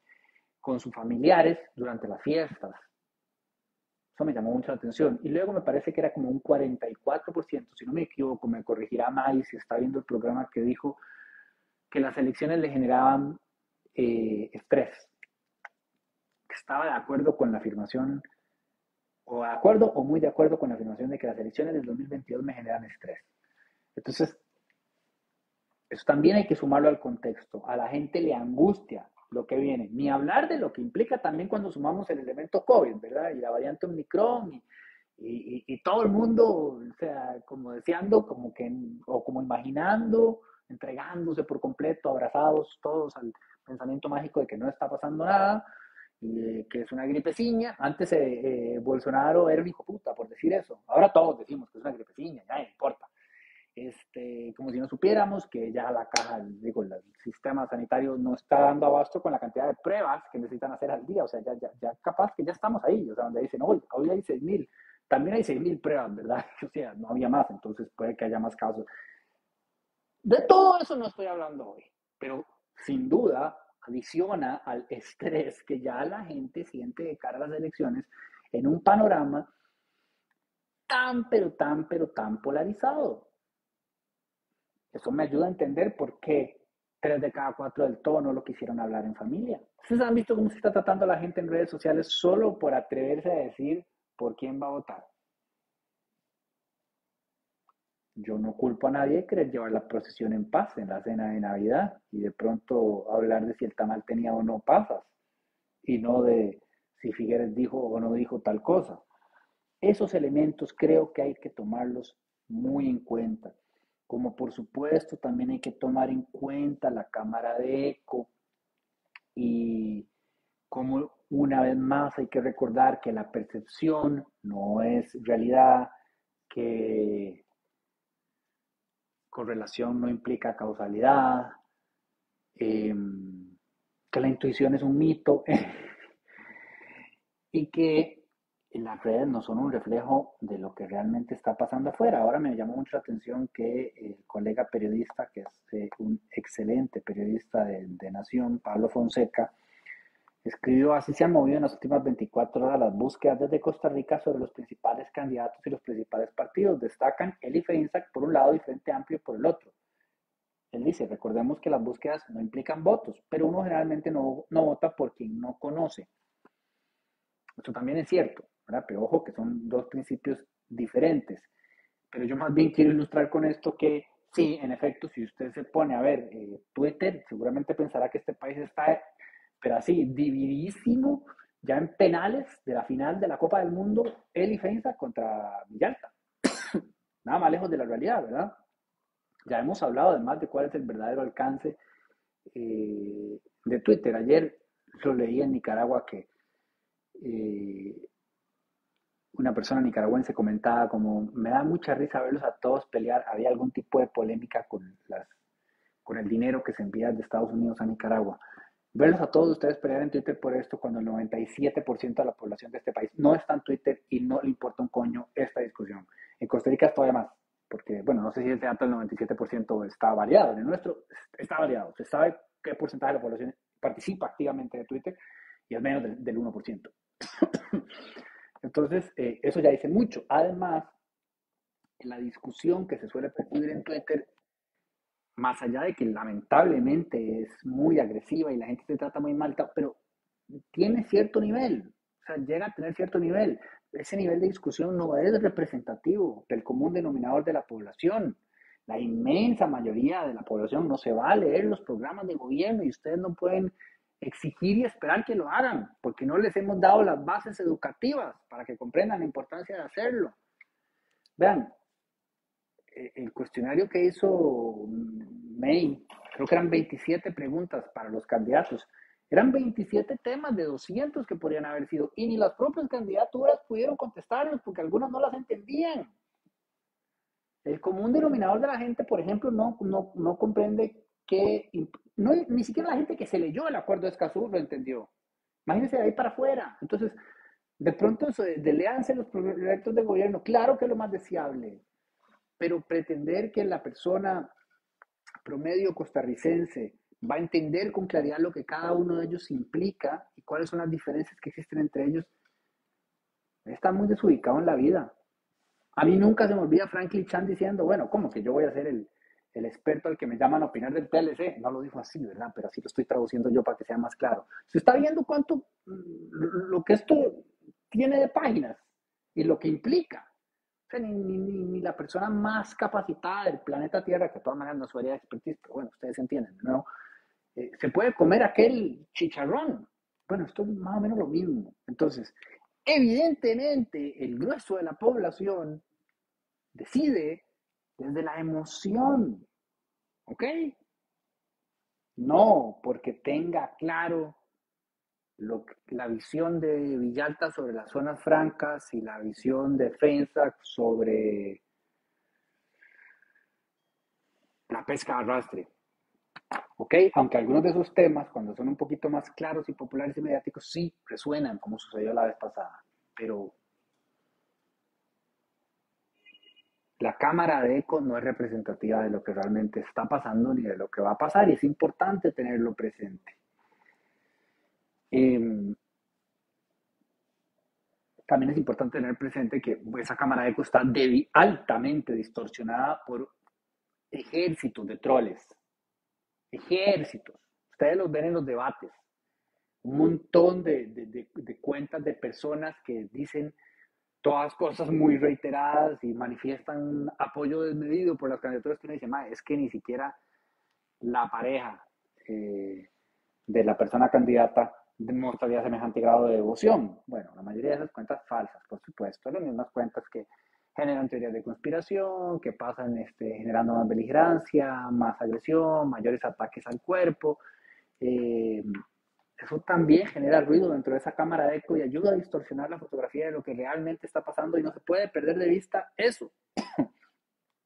con sus familiares durante las fiestas, eso me llamó mucho la atención. Y luego me parece que era como un 44%, si no me equivoco, me corregirá May si está viendo el programa que dijo que las elecciones le generaban eh, estrés. Que estaba de acuerdo con la afirmación, o de acuerdo o muy de acuerdo con la afirmación de que las elecciones del 2022 me generan estrés. Entonces, eso también hay que sumarlo al contexto. A la gente le angustia lo que viene. Ni hablar de lo que implica también cuando sumamos el elemento COVID, ¿verdad? Y la variante Omicron y, y, todo el mundo, o sea, como deseando, como que, o como imaginando, entregándose por completo, abrazados todos al pensamiento mágico de que no está pasando nada, y que es una gripeciña. Antes eh, eh, Bolsonaro era un hijo puta por decir eso. Ahora todos decimos que es una gripeciña, ya no importa. Este, eh, como si no supiéramos que ya la caja, digo, el sistema sanitario no está dando abasto con la cantidad de pruebas que necesitan hacer al día. O sea, ya, ya, ya capaz que ya estamos ahí. O sea, donde dicen, hoy, hoy hay 6.000. También hay 6.000 pruebas, ¿verdad? (laughs) O sea, no había más, entonces puede que haya más casos. De todo eso no estoy hablando hoy, pero sin duda adiciona al estrés que ya la gente siente de cara a las elecciones en un panorama tan, pero tan, pero tan polarizado. Eso me ayuda a entender por qué tres de cada cuatro del todo no lo quisieron hablar en familia. ¿Ustedes han visto cómo se está tratando a la gente en redes sociales solo por atreverse a decir por quién va a votar? Yo no culpo a nadie de querer llevar la procesión en paz en la cena de Navidad y de pronto hablar de si el tamal tenía o no pasas y no de si Figueres dijo o no dijo tal cosa. Esos elementos creo que hay que tomarlos muy en cuenta. Como por supuesto también hay que tomar en cuenta la cámara de eco y como una vez más hay que recordar que la percepción no es realidad, que correlación no implica causalidad, em, que la intuición es un mito (laughs) y que las redes no son un reflejo de lo que realmente está pasando afuera. Ahora me llamó mucho la atención que el colega periodista, que es eh, un excelente periodista de, de, Nación, Pablo Fonseca, escribió, así se han movido en las últimas 24 horas las búsquedas desde Costa Rica sobre los principales candidatos y los principales partidos. Destacan el y por un lado y Frente Amplio por el otro. Él dice, recordemos que las búsquedas no implican votos, pero uno generalmente no, no vota por quien no conoce. Esto también es cierto. Pero ojo que son dos principios diferentes. Pero yo más bien quiero ilustrar con esto que sí, en efecto, si usted se pone a ver eh, Twitter, seguramente pensará que este país está, pero así, dividísimo, ya en penales de la final de la Copa del Mundo, y Feinza contra Villalta. (coughs) Nada más lejos de la realidad, ¿verdad? Ya hemos hablado además de cuál es el verdadero alcance eh, de Twitter. Ayer lo leí en Nicaragua que eh, una persona nicaragüense comentaba como, me da mucha risa verlos a todos pelear, había algún tipo de polémica con, las, con el dinero que se envía de Estados Unidos a Nicaragua. Verlos a todos ustedes pelear en Twitter por esto cuando el 97% de la población de este país no está en Twitter y no le importa un coño esta discusión. En Costa Rica es todavía más, porque, bueno, no sé si ese dato del 97% está variado. En el nuestro está variado. Se sabe qué porcentaje de la población participa activamente de Twitter y es menos del, del 1%. (coughs) Entonces, eh, eso ya dice mucho. Además, la discusión que se suele percibir en Twitter, más allá de que lamentablemente es muy agresiva y la gente se trata muy mal, pero tiene cierto nivel, o sea, llega a tener cierto nivel. Ese nivel de discusión no es representativo del común denominador de la población. La inmensa mayoría de la población no se va a leer los programas de gobierno y ustedes no pueden exigir y esperar que lo hagan, porque no les hemos dado las bases educativas para que comprendan la importancia de hacerlo. Vean, eh, el cuestionario que hizo May, creo que eran 27 preguntas para los candidatos. Eran 27 temas de 200 que podrían haber sido, y ni las propias candidaturas pudieron contestarlos porque algunas no las entendían. El común denominador de la gente, por ejemplo, no, no, no comprende que no, ni siquiera la gente que se leyó el acuerdo de Escazú lo entendió. Imagínense de ahí para afuera. Entonces, de pronto, eso de, de leanse los proyectos de gobierno, claro que es lo más deseable, pero pretender que la persona promedio costarricense va a entender con claridad lo que cada uno de ellos implica y cuáles son las diferencias que existen entre ellos, está muy desubicado en la vida. A mí nunca se me olvida Franklin Chan diciendo, bueno, ¿cómo que yo voy a ser el, el experto al que me llaman a opinar del TLC, no lo dijo así, ¿verdad? Pero así lo estoy traduciendo yo para que sea más claro. Se está viendo cuánto, mm, lo que esto tiene de páginas y lo que implica. O sea, ni, ni, ni, la persona más capacitada del planeta Tierra, que de todas maneras no su área de expertise, pero bueno, ustedes entienden, ¿no? Eh, se puede comer aquel chicharrón. Bueno, esto es más o menos lo mismo. Entonces, evidentemente, el grueso de la población decide desde la emoción. ¿Ok? No porque tenga claro lo la visión de Villalta sobre las zonas francas y la visión de Fensac sobre la pesca arrastre. ¿Ok? Aunque algunos de esos temas, cuando son un poquito más claros y populares y mediáticos, sí resuenan, como sucedió la vez pasada. Pero la cámara de eco no es representativa de lo que realmente está pasando ni de lo que va a pasar y es importante tenerlo presente. Em, también es importante tener presente que esa cámara de eco está altamente distorsionada por ejércitos de troles. Ejércitos. Ustedes los ven en los debates. Un montón de, de cuentas de personas que dicen todas cosas muy reiteradas y manifiestan apoyo desmedido por las candidaturas que uno dice, es que ni siquiera la pareja eh, de la persona candidata demostraría semejante grado de devoción. Bueno, la mayoría de esas cuentas falsas, por supuesto, las mismas cuentas que generan teorías de conspiración, que pasan este, generando más beligerancia, más agresión, mayores ataques al cuerpo. Eh, eso también genera ruido dentro de esa cámara de eco y ayuda a distorsionar la fotografía de lo que realmente está pasando y no se puede perder de vista eso.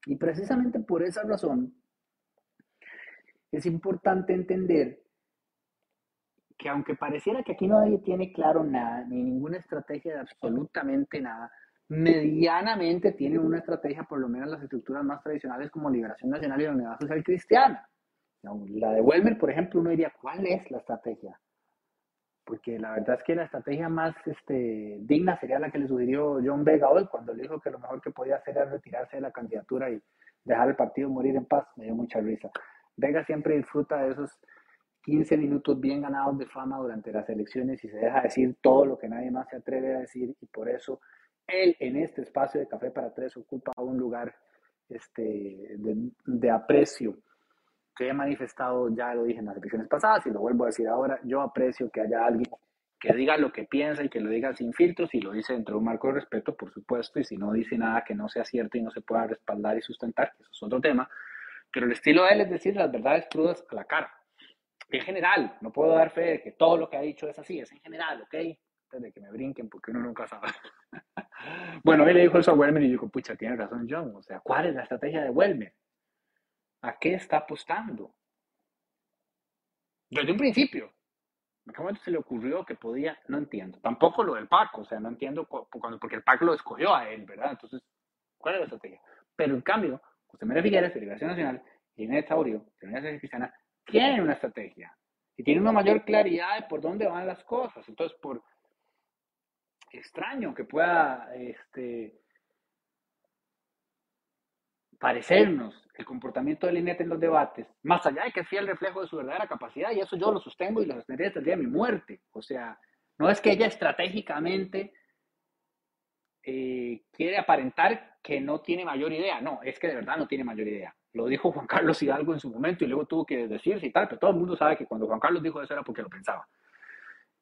y precisamente por esa razón es importante entender que aunque pareciera que aquí nadie tiene claro nada, ni ninguna estrategia de absolutamente nada, medianamente tienen una estrategia, por lo menos las estructuras más tradicionales como Liberación Nacional y la Unidad Social Cristiana. La de Welmer, por ejemplo, uno diría, ¿cuál es la estrategia? porque la verdad es que la estrategia más este, digna sería la que le sugirió John Vega hoy, cuando le dijo que lo mejor que podía hacer era retirarse de la candidatura y dejar el partido morir en paz. Me dio mucha risa. Vega siempre disfruta de esos 15 minutos bien ganados de fama durante las elecciones y se deja decir todo lo que nadie más se atreve a decir y por eso él en este espacio de Café para Tres ocupa un lugar este, de, de aprecio que he manifestado, ya lo dije en las elecciones pasadas y lo vuelvo a decir ahora, yo aprecio que haya alguien que diga lo que piensa y que lo diga sin filtros y lo dice dentro de un marco de respeto, por supuesto, y si no dice nada que no sea cierto y no se pueda respaldar y sustentar, eso es otro tema, pero el estilo de él es decir las verdades crudas a la cara. En general, no puedo dar fe de que todo lo que ha dicho es así, es en general, ¿ok? De que me brinquen, porque uno nunca sabe. (laughs) bueno, él le dijo eso a Welmer y yo digo, pucha, tiene razón John, o sea, ¿cuál es la estrategia de Welmer? ¿A qué está apostando? Desde un principio. ¿En qué momento se le ocurrió que podía? No entiendo. Tampoco lo del Paco, o sea, no entiendo cuando, porque el Paco lo escogió a él, ¿verdad? Entonces, ¿cuál es la estrategia? Pero en cambio, José María Figueres, de Liberación Nacional, y Inés Taurio, de la Universidad Cristiana, tienen una estrategia y tienen una mayor claridad de por dónde van las cosas. Entonces, por extraño que pueda este, parecernos el comportamiento de Linet en los debates, más allá de que es fiel reflejo de su verdadera capacidad, y eso yo lo sostengo y lo sostendré hasta el día de mi muerte. O sea, no es que ella estratégicamente eh, quiere aparentar que no tiene mayor idea, no, es que de verdad no tiene mayor idea. Lo dijo Juan Carlos Hidalgo en su momento y luego tuvo que decirse y tal, pero todo el mundo sabe que cuando Juan Carlos dijo eso era porque lo pensaba.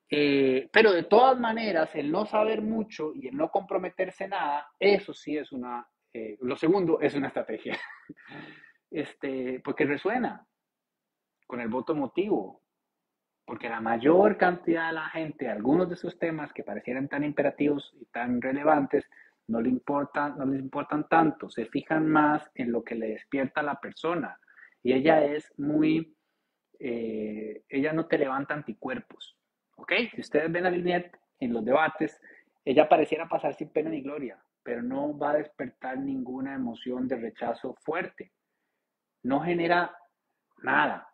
Eh, pero de todas maneras, el no saber mucho y el no comprometerse nada, eso sí es una eh, lo segundo es una estrategia, (laughs) este, porque resuena con el voto emotivo, porque la mayor cantidad de la gente, algunos de esos temas que parecieran tan imperativos y tan relevantes, no, le importan, no les importan tanto, se fijan más en lo que le despierta a la persona. Y ella es muy, eh, ella no te levanta anticuerpos, ¿ok? Si ustedes ven a Lynette en los debates, ella pareciera pasar sin pena ni gloria pero no va a despertar ninguna emoción de rechazo fuerte. No genera nada.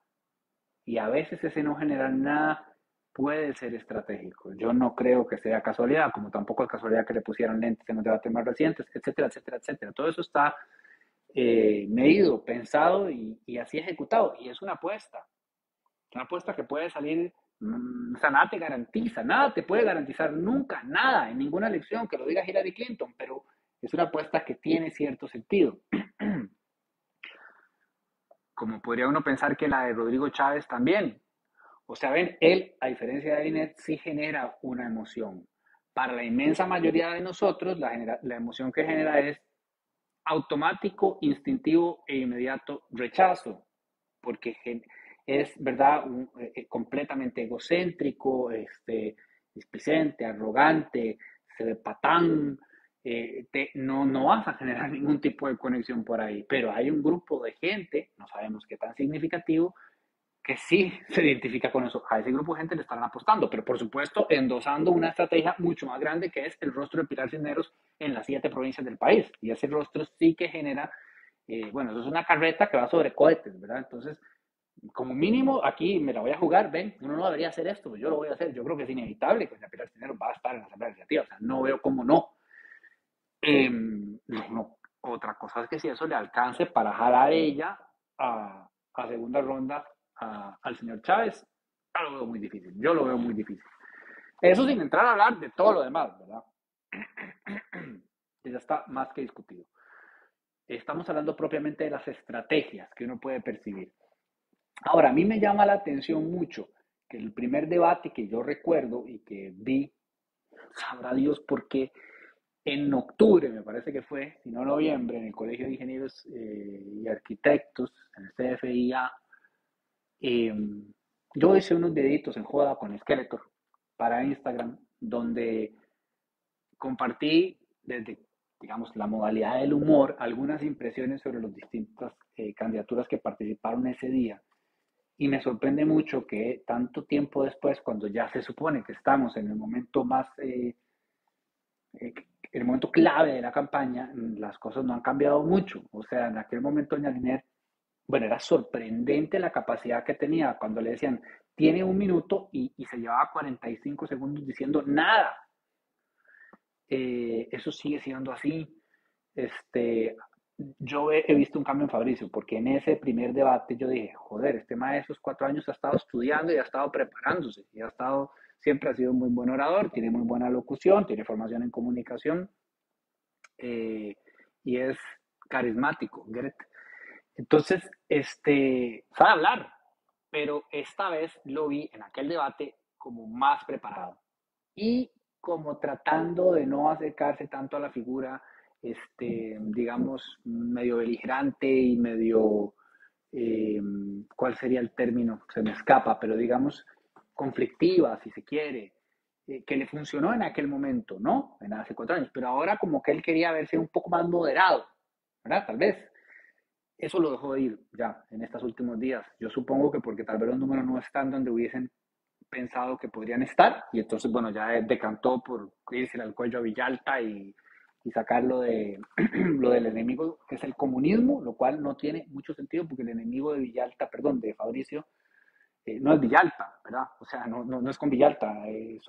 Y a veces ese no generar nada puede ser estratégico. Yo no creo que sea casualidad, como tampoco es casualidad que le pusieran lentes en los debates más recientes, etcétera, etcétera, etcétera. Todo eso está eh, medido, pensado y, y, así ejecutado. Y es una apuesta. Una apuesta que puede salir o sea, nada te garantiza, nada te puede garantizar nunca, nada, en ninguna elección, que lo diga Hillary Clinton, pero es una apuesta que tiene cierto sentido. (clears throat) Como podría uno pensar que la de Rodrigo Chávez también. O sea, ven, él, a diferencia de Linet, sí genera una emoción. Para la inmensa mayoría de nosotros, la, la emoción que genera es automático, instintivo e inmediato rechazo, porque es, ¿verdad?, eh, eh, completamente egocéntrico, este, displicente, arrogante, se ve patán, eh, te, no, no vas a generar (laughs) ningún tipo de conexión por ahí, pero hay un grupo de gente, no sabemos qué tan significativo, que sí (laughs) se identifica con eso. A ese grupo de gente le están apostando, pero por supuesto endosando una estrategia mucho más grande que es el rostro de Pilar Cisneros en las siete provincias del país. Y ese rostro sí que genera, eh, bueno, eso es una carreta que va sobre cohetes, ¿verdad? Entonces, como mínimo, aquí me la voy a jugar, ven, uno no debería hacer esto, yo lo voy a hacer. Yo creo que es inevitable que Pilar Cisneros va a estar en la Asamblea Legislativa, o sea, no veo cómo no. Em, no, Otra cosa es que si eso le alcance para jalar ella a, a segunda ronda al señor Chávez, lo veo muy difícil. Yo lo veo muy difícil. Eso sin entrar a hablar de todo lo demás, ¿verdad? Ya está más que discutido. Estamos hablando propiamente de las estrategias que uno puede percibir. Ahora, a mí me llama la atención mucho que el primer debate que yo recuerdo y que vi, sabrá Dios por qué, en octubre, me parece que fue, si no noviembre, en el Colegio de Ingenieros eh, y Arquitectos, en el CFIA, Em, yo hice unos deditos en joda con Skeletor para Instagram, donde compartí desde, digamos, la modalidad del humor, algunas impresiones sobre las distintas eh, candidaturas que participaron ese día. Y me sorprende mucho que tanto tiempo después, cuando ya se supone que estamos en el momento más, eh, eh, el momento clave de la campaña, las cosas no han cambiado mucho. O sea, en aquel momento doña Liner bueno, era sorprendente la capacidad que tenía cuando le decían, tiene un minuto y, se llevaba 45 segundos diciendo nada. Eh, eso sigue siendo así. Este, yo he, visto un cambio en Fabricio, porque en ese primer debate yo dije, joder, este maestro esos cuatro años ha estado estudiando y ha estado preparándose, y ha estado, siempre ha sido un muy buen orador, tiene muy buena locución, tiene formación en comunicación, eh, y es carismático. Entonces, este, sabe hablar, pero esta vez lo vi en aquel debate como más preparado y como tratando de no acercarse tanto a la figura, este, digamos, medio beligerante y medio, eh, ¿cuál sería el término? Se me escapa, pero digamos, conflictiva, si se quiere, eh, que le funcionó en aquel momento, ¿no? En hace cuatro años, pero ahora como que él quería verse un poco más moderado, ¿verdad? Tal vez eso lo dejó de ir ya en estos últimos días. Yo supongo que porque tal vez los números no están donde hubiesen pensado que podrían estar y entonces, bueno, ya decantó por irse al cuello a Villalta y, y sacarlo de (clears throat) lo del enemigo, que es el comunismo, lo cual no tiene mucho sentido porque el enemigo de Villalta, perdón, de Fabricio, eh, no es Villalta, ¿verdad? O sea, no, no, es con Villalta. Eh,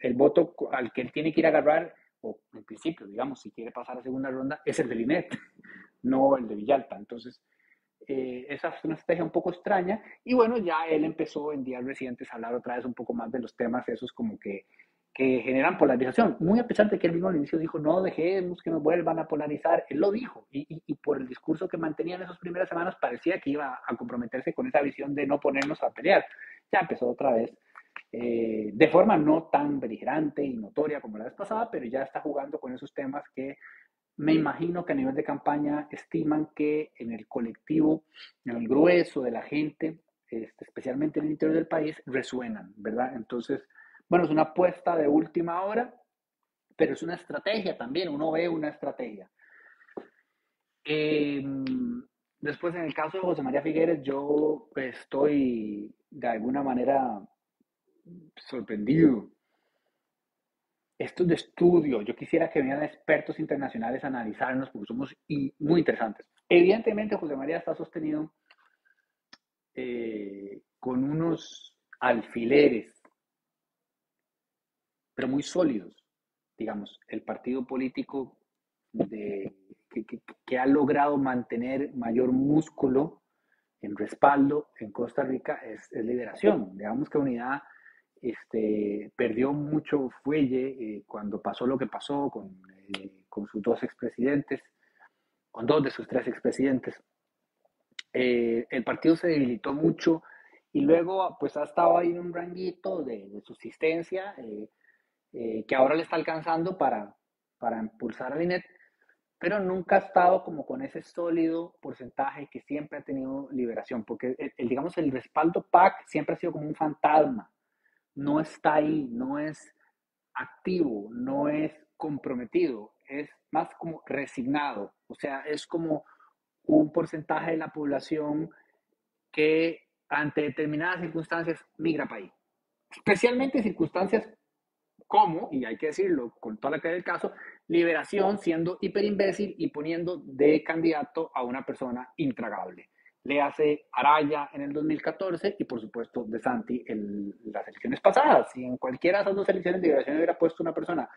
el, voto al que él tiene que ir a agarrar, o en principio, digamos, si quiere pasar a segunda ronda, es el del INET (laughs) no el de Villalta. Entonces, eh, esa es una estrategia un poco extraña. Y bueno, ya él empezó en días recientes a hablar otra vez un poco más de los temas esos como que, que generan polarización. Muy a pesar de que él mismo al inicio dijo, no dejemos que nos vuelvan a polarizar. Él lo dijo. Y, y, por el discurso que mantenía en esas primeras semanas parecía que iba a comprometerse con esa visión de no ponernos a pelear. Ya empezó otra vez. Eh, de forma no tan beligerante y notoria como la vez pasada, pero ya está jugando con esos temas que me imagino que a nivel de campaña estiman que en el colectivo, en el grueso de la gente, este, especialmente en el interior del país, resuenan, ¿verdad? Entonces, bueno, es una apuesta de última hora, pero es una estrategia también, uno ve una estrategia. Em, después, en el caso de José María Figueres, yo estoy de alguna manera sorprendido estos de estudio, yo quisiera que vinieran expertos internacionales a analizarnos porque somos muy interesantes. Evidentemente, José María está sostenido eh, con unos alfileres, pero muy sólidos. Digamos, el partido político que, ha logrado mantener mayor músculo en respaldo en Costa Rica es, es Liberación. Digamos que Unidad este, perdió mucho fuelle eh, cuando pasó lo que pasó con, eh, con sus dos expresidentes, con dos de sus tres expresidentes. Eh, el partido se debilitó mucho y luego pues ha estado ahí en un ranguito de, de subsistencia que ahora le está alcanzando para, para impulsar al INET, pero nunca ha estado como con ese sólido porcentaje que siempre ha tenido liberación, porque el, digamos el respaldo PAC siempre ha sido como un fantasma no está ahí, no es activo, no es comprometido, es más como resignado, o sea, es como un porcentaje de la población que ante determinadas circunstancias migra para ahí. Especialmente circunstancias como, y hay que decirlo con toda la que del caso, liberación siendo hiperimbécil y poniendo de candidato a una persona intragable. Le hace Araya en el 2014 y por supuesto De Santi en las elecciones pasadas. Si en cualquiera de esas dos elecciones de liberación hubiera puesto una persona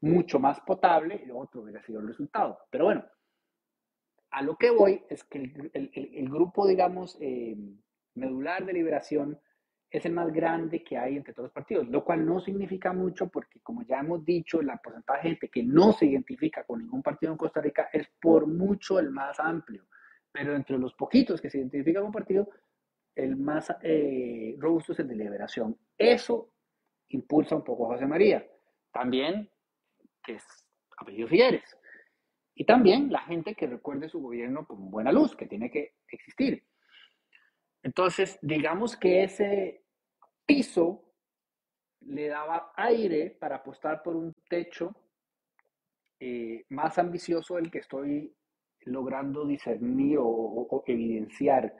mucho más potable, otro hubiera sido el resultado. Pero bueno, a lo que voy es que el, el, el grupo, digamos, eh, medular de liberación es el más grande que hay entre todos los partidos, lo cual no significa mucho porque, como ya hemos dicho, la porcentaje de gente que no se identifica con ningún partido en Costa Rica es por mucho el más amplio, pero entre los poquitos que se identifican con un partido, el más eh, robusto es el de liberación. Eso impulsa un poco a José María. También, que es apellido Figueres. Y también la gente que recuerde su gobierno con buena luz, que tiene que existir. Entonces, digamos que ese piso le daba aire para apostar por un techo eh, más ambicioso del que estoy logrando discernir o, evidenciar.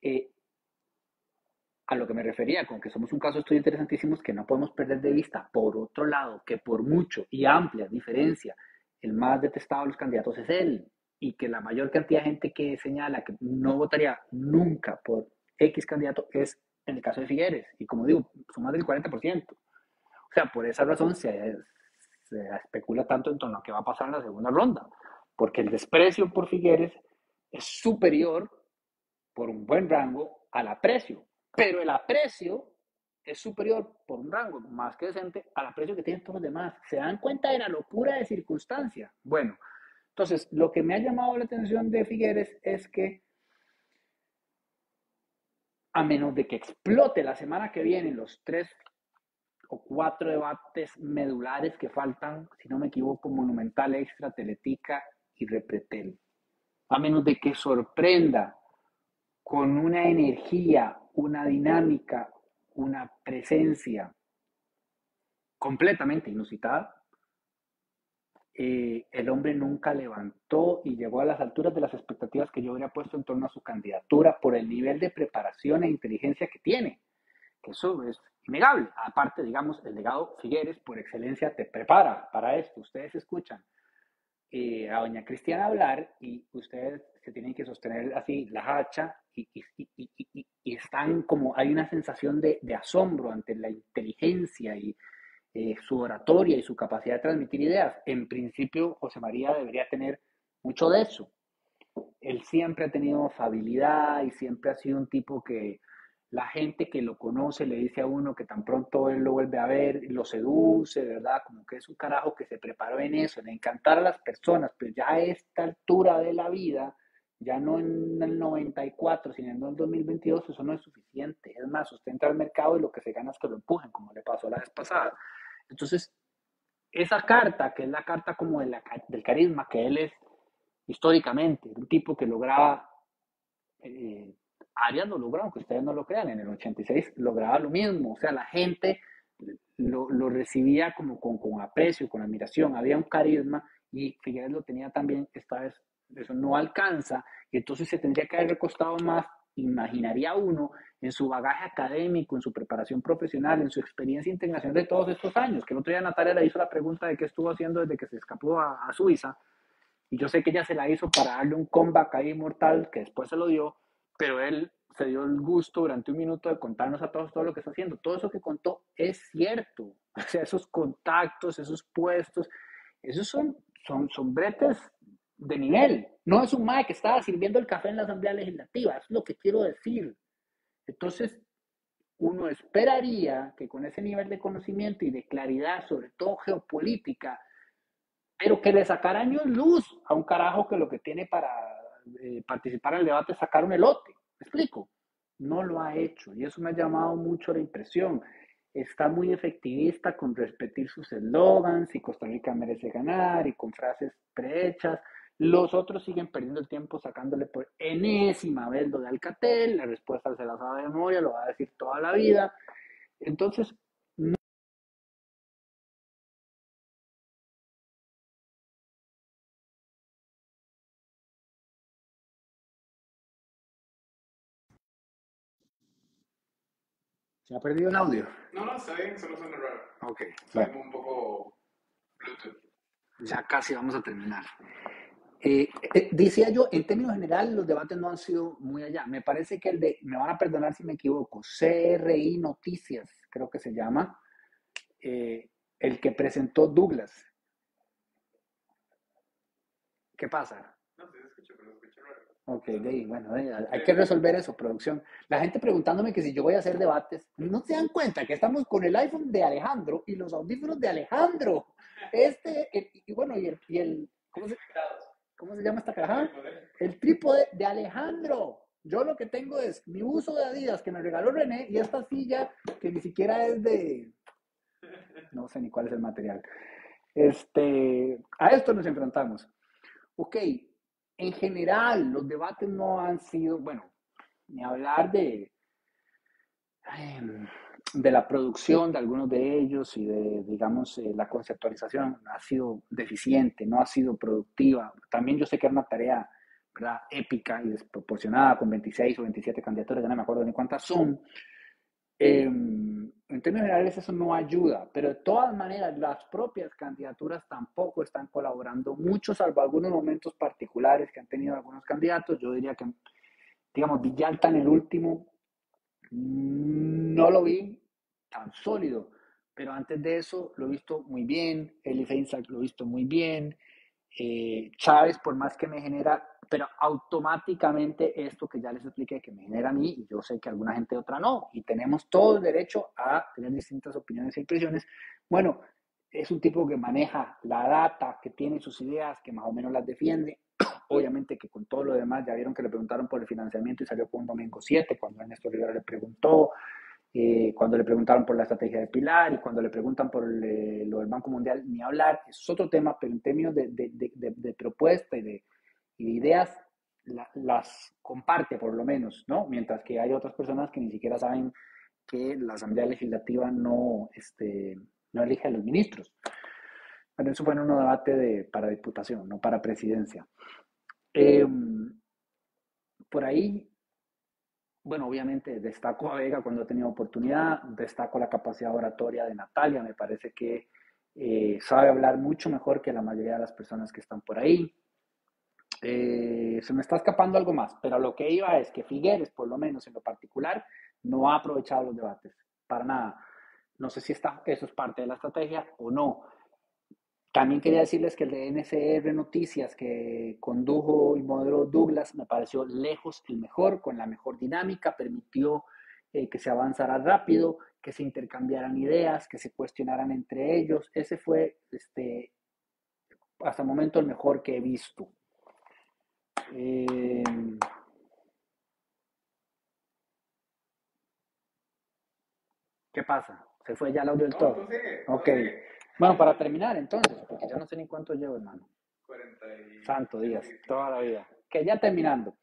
Eh, a lo que me refería con que somos un caso de estudio interesantísimo que no podemos perder de vista, por otro lado, que por mucho y amplia diferencia, el más detestado de los candidatos es él, y que la mayor cantidad de gente que señala que no votaría nunca por X candidato es en el caso de Figueres. Y como digo, son más del 40%. O sea, por esa razón se, especula tanto en torno a qué va a pasar en la segunda ronda. Porque el desprecio por Figueres es superior por un buen rango al aprecio. Pero el aprecio es superior por un rango más que decente al aprecio que tienen todos los demás. ¿Se dan cuenta de la locura de circunstancia? Bueno, entonces, lo que me ha llamado la atención de Figueres es que, a menos de que explote la semana que viene los tres o cuatro debates medulares que faltan, si no me equivoco, Monumental, Extra, Teletica y Repretel, a menos de que sorprenda con una energía, una dinámica, una presencia completamente inusitada, eh, el hombre nunca levantó y llegó a las alturas de las expectativas que yo habría puesto en torno a su candidatura por el nivel de preparación e inteligencia que tiene. Que eso es innegable. Aparte, digamos, el legado Figueres por excelencia te prepara para esto. Ustedes escuchan eh, a doña Cristiana hablar y ustedes se tienen que sostener así la hacha y, están como, hay una sensación de, de asombro ante la inteligencia y eh, su oratoria y su capacidad de transmitir ideas. En principio, José María debería tener mucho de eso. Él siempre ha tenido afabilidad y siempre ha sido un tipo que la gente que lo conoce le dice a uno que tan pronto él lo vuelve a ver, lo seduce, ¿verdad? Como que es un carajo que se preparó en eso, en encantar a las personas, pero ya a esta altura de la vida, ya no en el 94, sino en el 2022, eso no es suficiente. Es más, usted entra al mercado y lo que se gana es que lo empujen, como le pasó la vez pasada. Entonces, esa carta, que es la carta como del carisma, que él es históricamente, un tipo que lograba, eh, Arias lo logró, aunque ustedes no lo crean, en el 86 lograba lo mismo, o sea, la gente lo, lo recibía como con, con, aprecio, con admiración, había un carisma y Figueres lo tenía también, esta vez eso no alcanza, y entonces se tendría que haber recostado más imaginaría uno en su bagaje académico, en su preparación profesional, en su experiencia internacional de todos estos años, que el otro día Natalia le hizo la pregunta de qué estuvo haciendo desde que se escapó a, Suiza, y yo sé que ella se la hizo para darle un comeback ahí mortal, que después se lo dio, pero él se dio el gusto durante un minuto de contarnos a todos todo lo que está haciendo. Todo eso que contó es cierto. (laughs) O sea, esos contactos, esos puestos, esos son, son, son bretes de nivel. No es un MAE que estaba sirviendo el café en la Asamblea Legislativa, es lo que quiero decir. Entonces, uno esperaría que con ese nivel de conocimiento y de claridad, sobre todo geopolítica, pero que le sacara años luz a un carajo que lo que tiene para eh, participar en el debate es sacar un elote. ¿Me explico? No lo ha hecho y eso me ha llamado mucho la impresión. Está muy efectivista con repetir sus eslogans y Costa Rica merece ganar y con frases prehechas los otros siguen perdiendo el tiempo sacándole por enésima vez lo de Alcatel, la respuesta se la sabe de memoria, lo va a decir toda la vida. Entonces, ¿Se ha perdido el audio? No, no, está bien, solo suena raro. Ok. Suena un poco Bluetooth. Ya casi vamos a terminar. Eh, eh, decía yo, en términos generales, los debates no han sido muy allá. Me parece que el de, me van a perdonar si me equivoco, CRI Noticias, creo que se llama, eh, el que presentó Douglas. ¿Qué pasa? No, sí se escucha, pero raro. Ok, de bueno, de hay que resolver eso, producción. La gente preguntándome que si yo voy a hacer debates, no se dan cuenta que estamos con el iPhone de Alejandro y los audífonos de Alejandro. Este, el- y bueno, y el, y el ¿cómo, se, ¿cómo se llama esta caja? El trípode de Alejandro. Yo lo que tengo es mi uso de Adidas que me regaló René y esta silla que ni siquiera es de, no sé ni cuál es el material. Este, a esto nos enfrentamos. Ok, en general, los debates no han sido, bueno, ni hablar de, em, de la producción de algunos de ellos y de, digamos, eh, la conceptualización ha sido deficiente, no ha sido productiva. También yo sé que era una tarea, ¿verdad?, épica y desproporcionada con 26 o 27 candidaturas, ya no me acuerdo ni cuántas son. Em, en términos generales eso no ayuda, pero de todas maneras las propias candidaturas tampoco están colaborando mucho, salvo algunos momentos particulares que han tenido algunos candidatos. Yo diría que, digamos, Villalta en el último mm, no lo vi tan sólido, pero antes de eso lo he visto muy bien, Eli Feinsack lo he visto muy bien, eh, Chávez, por más que me genera, pero automáticamente esto que ya les expliqué que me genera a mí, y yo sé que alguna gente otra no, y tenemos todo el derecho a tener distintas opiniones e impresiones. Bueno, es un tipo que maneja la data, que tiene sus ideas, que más o menos las defiende. (coughs) Obviamente que con todo lo demás, ya vieron que le preguntaron por el financiamiento y salió con un domingo 7, cuando Ernesto Rivera le preguntó, eh, cuando le preguntaron por la estrategia de Pilar y cuando le preguntan por eh, lo del Banco Mundial, ni hablar, eso es otro tema, pero en términos de, de, de, de, de propuesta y de, y de ideas, la, las comparte por lo menos, ¿no? Mientras que hay otras personas que ni siquiera saben que la Asamblea Legislativa no, este, no elige a los ministros. Bueno, eso fue en un debate de, para diputación, no para presidencia. Eh, por ahí bueno, obviamente destaco a Vega cuando ha tenido oportunidad, destaco la capacidad oratoria de Natalia, me parece que eh, sabe hablar mucho mejor que la mayoría de las personas que están por ahí. Eh, se me está escapando algo más, pero lo que iba es que Figueres, por lo menos en lo particular, no ha aprovechado los debates, para nada. No sé si está, eso es parte de la estrategia o no. También quería decirles que el de NCR Noticias que condujo y moderó Douglas me pareció lejos el mejor, con la mejor dinámica, permitió eh, que se avanzara rápido, que se intercambiaran ideas, que se cuestionaran entre ellos. Ese fue este, hasta el momento el mejor que he visto. Eh, ¿Qué pasa? ¿Se fue ya el audio del No, todo? Ok. sigue. Bueno, para terminar entonces, porque ya no sé ni cuánto llevo, hermano. 40 y... Santo Díaz, toda la vida. Que ya terminando.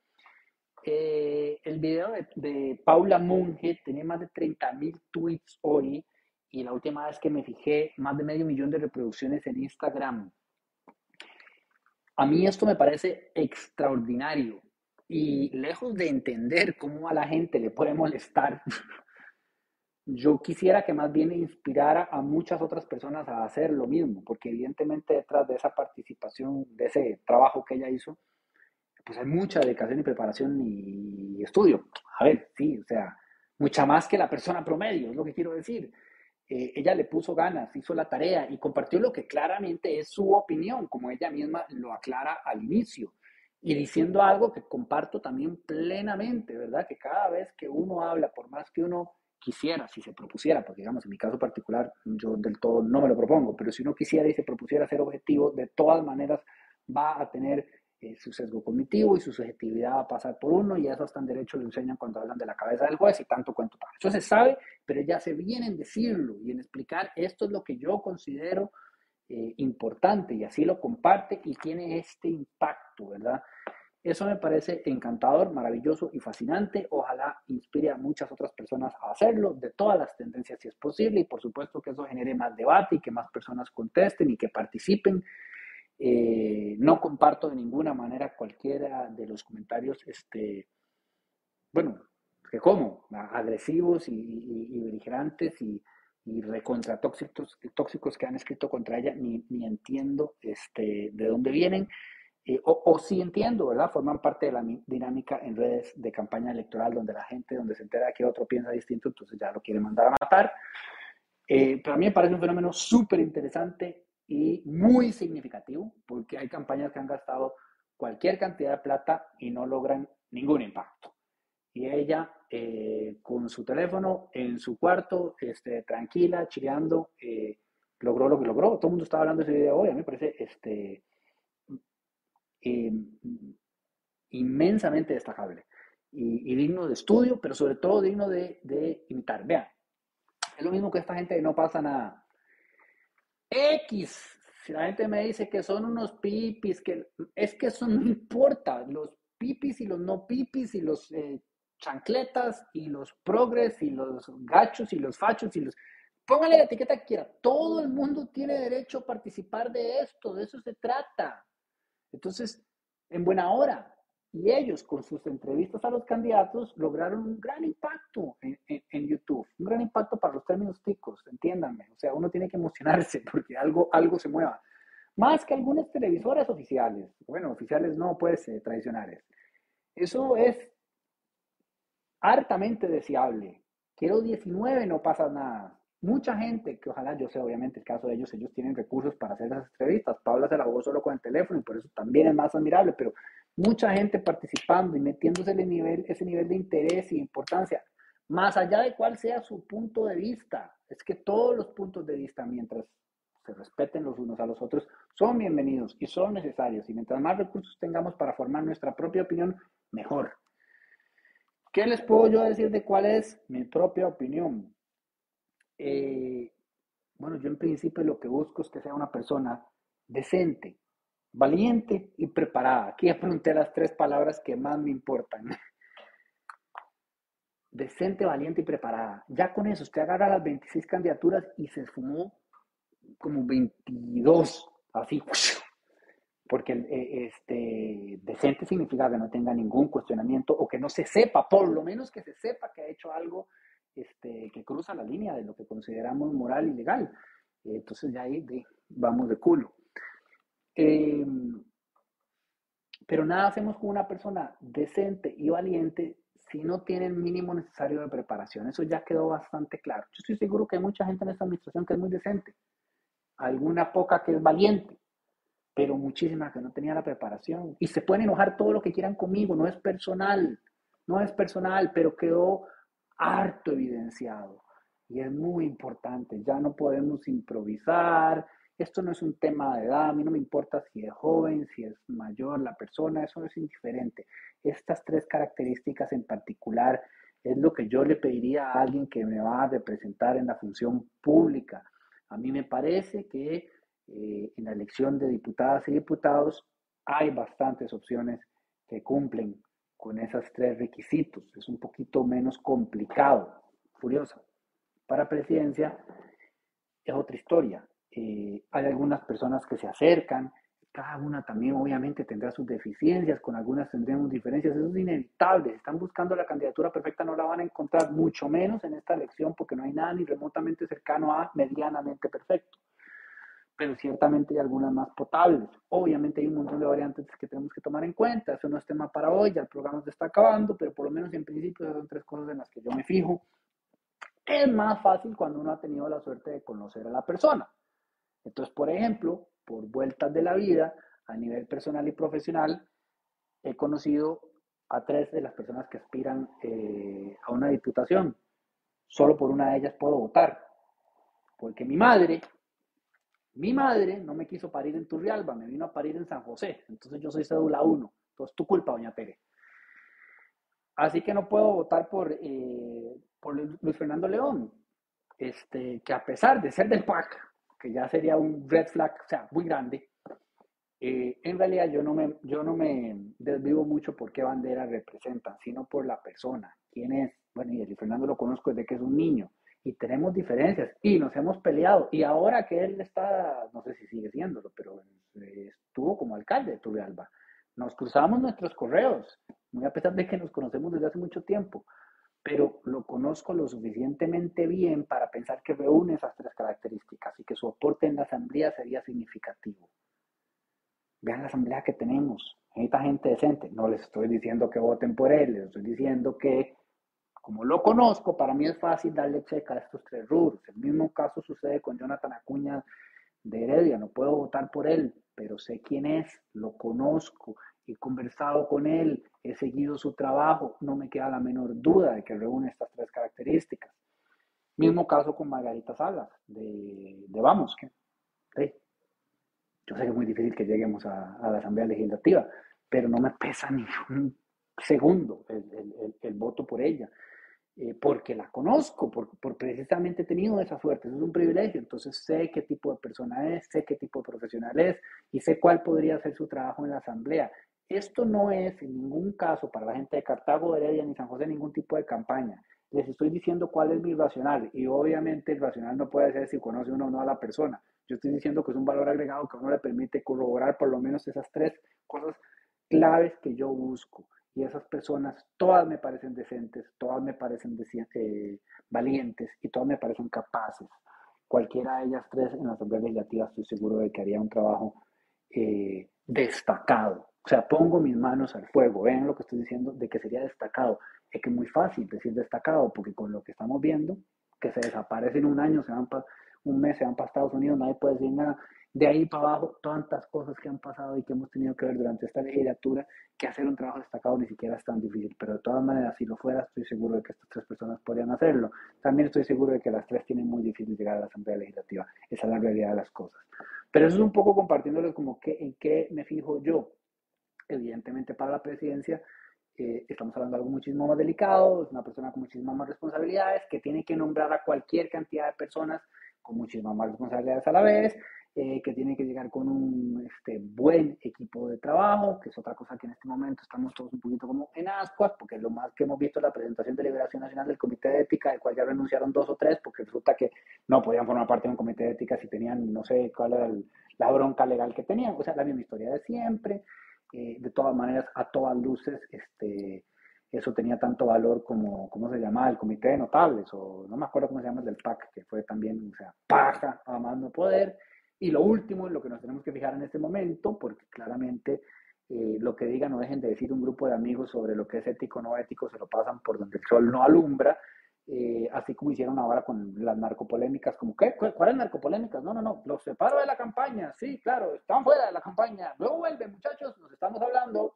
Eh, el video de, de Paula Monge tenía más de 30 mil tweets hoy y la última vez que me fijé, más de medio millón de reproducciones en Instagram. A mí esto me parece extraordinario y lejos de entender cómo a la gente le puede molestar, (laughs) yo quisiera que más bien inspirara a muchas otras personas a hacer lo mismo, porque evidentemente detrás de esa participación, de ese trabajo que ella hizo, pues hay mucha dedicación y preparación y estudio. A ver, sí, o sea, mucha más que la persona promedio, es lo que quiero decir. Eh, ella le puso ganas, hizo la tarea y compartió lo que claramente es su opinión, como ella misma lo aclara al inicio. Y diciendo algo que comparto también plenamente, ¿verdad? Que cada vez que uno habla, por más que uno quisiera, si se propusiera, porque digamos, en mi caso particular, yo del todo no me lo propongo, pero si uno quisiera y se propusiera ser objetivo, de todas maneras va a tener eh, su sesgo cognitivo y su subjetividad va a pasar por uno y eso hasta en derecho lo enseñan cuando hablan de la cabeza del juez y tanto cuento para. Eso se sabe, pero ya se viene en decirlo y en explicar esto es lo que yo considero eh, importante y así lo comparte y tiene este impacto, ¿verdad? Eso me parece encantador, maravilloso y fascinante. Ojalá inspire a muchas otras personas a hacerlo, de todas las tendencias si es posible, y por supuesto que eso genere más debate y que más personas contesten y que participen. Eh, no comparto de ninguna manera cualquiera de los comentarios, este, bueno, que cómo, agresivos y, y, y beligerantes y, y recontra tóxicos, tóxicos que han escrito contra ella, ni, ni entiendo este, de dónde vienen. Eh, o, o, sí entiendo, ¿verdad? Forman parte de la dinámica en redes de campaña electoral donde la gente, donde se entera que otro piensa distinto, entonces ya lo quiere mandar a matar. Eh, pero a mí me parece un fenómeno súper interesante y muy significativo, porque hay campañas que han gastado cualquier cantidad de plata y no logran ningún impacto. Y ella, eh, con su teléfono en su cuarto, este, tranquila, chileando, eh, logró lo que logró. Todo el mundo estaba hablando de ese video hoy, a mí me parece este, eh, inmensamente destacable y, digno de estudio, pero sobre todo digno de, de imitar. Vean, es lo mismo que esta gente no pasa nada. X, si la gente me dice que son unos pipis, que es que eso no (laughs) importa, los pipis y los no pipis y los eh, chancletas y los progres y los gachos y los fachos y los... Póngale la etiqueta que quiera. Todo el mundo tiene derecho a participar de esto, de eso se trata. Entonces, en buena hora. Y ellos, con sus entrevistas a los candidatos, lograron un gran impacto en, YouTube, un gran impacto para los términos ticos, entiéndanme. O sea, uno tiene que emocionarse (laughs) porque algo, algo se mueva. Más que algunas televisoras oficiales. Bueno, oficiales no, pues, eh, tradicionales. Eso es hartamente deseable. Quiero 19, no pasa nada. Mucha gente, que ojalá yo sé, obviamente, el caso de ellos, ellos tienen recursos para hacer esas entrevistas. Paula se la jugó solo con el teléfono y por eso también es más admirable, pero mucha gente participando y metiéndose en nivel, ese nivel de interés y importancia, más allá de cuál sea su punto de vista. Es que todos los puntos de vista, mientras se respeten los unos a los otros, son bienvenidos y son necesarios. Y mientras más recursos tengamos para formar nuestra propia opinión, mejor. ¿Qué les puedo yo decir de cuál es mi propia opinión? Eh, bueno, yo en principio lo que busco es que sea una persona decente, valiente y preparada. Aquí apunté las tres palabras que más me importan. (laughs) Decente, valiente y preparada. Ya con eso, usted agarra las 26 candidaturas y se esfumó como 22, así, (laughs) porque eh, este, decente significa que no tenga ningún cuestionamiento o que no se sepa, por lo menos que se sepa que ha hecho algo este, que cruza la línea de lo que consideramos moral y legal. Entonces ya ahí de, vamos de culo. Eh, pero nada hacemos con una persona decente y valiente si no tiene el mínimo necesario de preparación. Eso ya quedó bastante claro. Yo estoy seguro que hay mucha gente en esta administración que es muy decente, alguna poca que es valiente, pero muchísimas que no tenía la preparación. Y se pueden enojar todo lo que quieran conmigo, no es personal, no es personal, pero quedó harto evidenciado. Y es muy importante, ya no podemos improvisar, esto no es un tema de edad, a mí no me importa si es joven, si es mayor la persona, eso es indiferente. Estas tres características en particular es lo que yo le pediría a alguien que me va a representar en la función pública. A mí me parece que eh, en la elección de diputadas y diputados hay bastantes opciones que cumplen con esos tres requisitos. Es un poquito menos complicado. Furiosa. Para presidencia es otra historia. Eh, hay algunas personas que se acercan, cada una también obviamente tendrá sus deficiencias, con algunas tendremos diferencias, eso es inevitable, están buscando la candidatura perfecta, no la van a encontrar, mucho menos en esta elección, porque no hay nada ni remotamente cercano a medianamente perfecto, pero ciertamente hay algunas más potables. Obviamente hay un montón de variantes que tenemos que tomar en cuenta, eso no es tema para hoy, ya el programa se está acabando, pero por lo menos en principio son tres cosas en las que yo me fijo. Es más fácil cuando uno ha tenido la suerte de conocer a la persona. Entonces, por ejemplo, por vueltas de la vida, a nivel personal y profesional, he conocido a tres de las personas que aspiran eh, a una diputación. Solo por una de ellas puedo votar. Porque mi madre, mi madre no me quiso parir en Turrialba, me vino a parir en San José. Entonces yo soy cédula 1. Entonces tu culpa, doña Tere. Así que no puedo votar por, eh, por Luis Fernando León, este, que a pesar de ser del PAC, que ya sería un red flag, o sea, muy grande, eh, en realidad yo no, me, yo no me desvivo mucho por qué bandera representan, sino por la persona, quién es. Bueno, y el Fernando lo conozco desde que es un niño y tenemos diferencias y nos hemos peleado. Y ahora que él está, no sé si sigue siéndolo, pero eh, estuvo como alcalde de Turrialba. Nos cruzamos nuestros correos, muy a pesar de que nos conocemos desde hace mucho tiempo. pero lo conozco lo suficientemente bien para pensar que reúne esas tres características y que su aporte en la asamblea sería significativo. Vean la asamblea que tenemos, esta gente decente. No les estoy diciendo que voten por él, les estoy diciendo que, como lo conozco, para mí es fácil darle checa a estos tres rubros. El mismo caso sucede con Jonathan Acuña de Heredia, no puedo votar por él, pero sé quién es, lo conozco, he conversado con él, he seguido su trabajo, no me queda la menor duda de que reúne estas tres características. Mismo caso con Margarita Salas, de, Vamos, que yo sé que es muy difícil que lleguemos a, la Asamblea Legislativa, pero no me pesa ni un segundo el voto por ella. Eh, porque la conozco, por, por, precisamente he tenido esa suerte, eso es un privilegio, entonces sé qué tipo de persona es, sé qué tipo de profesional es y sé cuál podría ser su trabajo en la asamblea. Esto no es en ningún caso para la gente de Cartago, Heredia ni San José ningún tipo de campaña. Les estoy diciendo cuál es mi racional y obviamente el racional no puede ser si conoce uno o no a la persona. Yo estoy diciendo que es un valor agregado que a uno le permite corroborar por lo menos esas tres cosas claves que yo busco y esas personas todas me parecen decentes, todas me parecen eh, valientes y todas me parecen capaces. Cualquiera de ellas tres en la Asamblea Legislativa estoy seguro de que haría un trabajo eh, destacado. O sea, pongo mis manos al fuego. Vean lo que estoy diciendo de que sería destacado. Es que es muy fácil decir destacado porque con lo que estamos viendo, que se desaparecen un año, se van un mes, se van para Estados Unidos, nadie puede decir nada de ahí para abajo, tantas cosas que han pasado y que hemos tenido que ver durante esta legislatura, que hacer un trabajo destacado ni siquiera es tan difícil. Pero de todas maneras, si lo fuera, estoy seguro de que estas tres personas podrían hacerlo. También estoy seguro de que las tres tienen muy difícil llegar a la Asamblea Legislativa. Esa es la realidad de las cosas. Pero eso es un poco compartiéndoles como que, en qué me fijo yo. Evidentemente, para la presidencia, eh, estamos hablando de algo muchísimo más delicado, es una persona con muchísimas más responsabilidades, que tiene que nombrar a cualquier cantidad de personas con muchísimas más responsabilidades a la vez, eh, que tiene que llegar con un este, buen equipo de trabajo, que es otra cosa que en este momento estamos todos un poquito como en ascuas, porque lo más que hemos visto es la presentación de Liberación Nacional del Comité de Ética, del cual ya renunciaron dos o tres, porque resulta que no podían formar parte de un comité de ética si tenían, no sé cuál era la bronca legal que tenían, o sea, la misma historia de siempre. Eh, de todas maneras, a todas luces, este, eso tenía tanto valor como, ¿cómo se llamaba? El comité de notables, o no me acuerdo cómo se llama el del PAC, que fue también, o sea, paja a más no poder. Y lo último en lo que nos tenemos que fijar en este momento, porque claramente eh, lo que digan no dejen de decir un grupo de amigos sobre lo que es ético o no ético, se lo pasan por donde el sol no alumbra, eh, así como hicieron ahora con las narcopolémicas, como, ¿qué? ¿Cuáles narcopolémicas? No, no, no, los separo de la campaña, sí, claro, están fuera de la campaña, luego vuelven muchachos, nos estamos hablando,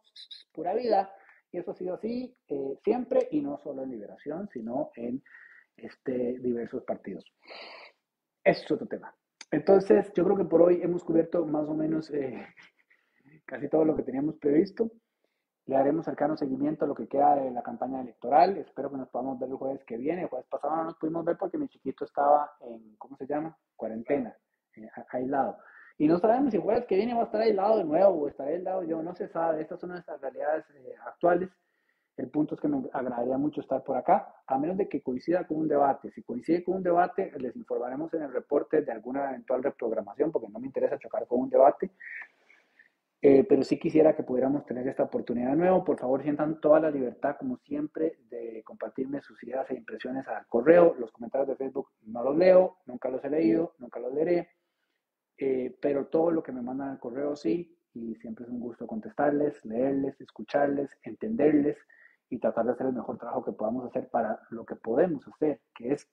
pura vida, y eso ha sido así eh, siempre, y no solo en Liberación, sino en este, diversos partidos. Eso es otro tema. Entonces, yo creo que por hoy hemos cubierto más o menos eh, (laughs) casi todo lo que teníamos previsto. Le haremos cercano seguimiento a lo que queda de la campaña electoral. Espero que nos podamos ver el jueves que viene. El jueves pasado no nos pudimos ver porque mi chiquito estaba en, ¿cómo se llama? Cuarentena, eh, aislado. Y no sabemos si el jueves que viene va a estar aislado de nuevo o estaré aislado yo. No se sabe. Estas son nuestras realidades eh, actuales. El punto es que me agradaría mucho estar por acá, a menos de que coincida con un debate. Si coincide con un debate, les informaremos en el reporte de alguna eventual reprogramación, porque no me interesa chocar con un debate. Eh, pero sí quisiera que pudiéramos tener esta oportunidad de nuevo. Por favor, sientan toda la libertad, como siempre, de compartirme sus ideas e impresiones al correo. Los comentarios de Facebook no los leo, nunca los he leído, nunca los leeré. Eh, pero todo lo que me mandan al correo sí, y siempre es un gusto contestarles, leerles, escucharles, entenderles y tratar de hacer el mejor trabajo que podamos hacer para lo que podemos hacer, que es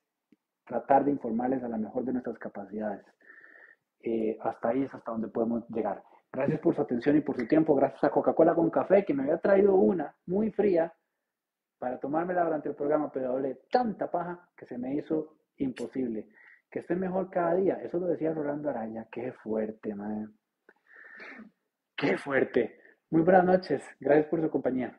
tratar de informarles a la mejor de nuestras capacidades. Eh, hasta ahí es hasta donde podemos llegar. Gracias por su atención y por su tiempo. Gracias a Coca-Cola con café, que me había traído una muy fría para tomármela durante el programa, pero hablé tanta paja que se me hizo imposible. Que esté mejor cada día. Eso lo decía Rolando Araya. Qué fuerte, man. Qué fuerte. Muy buenas noches. Gracias por su compañía.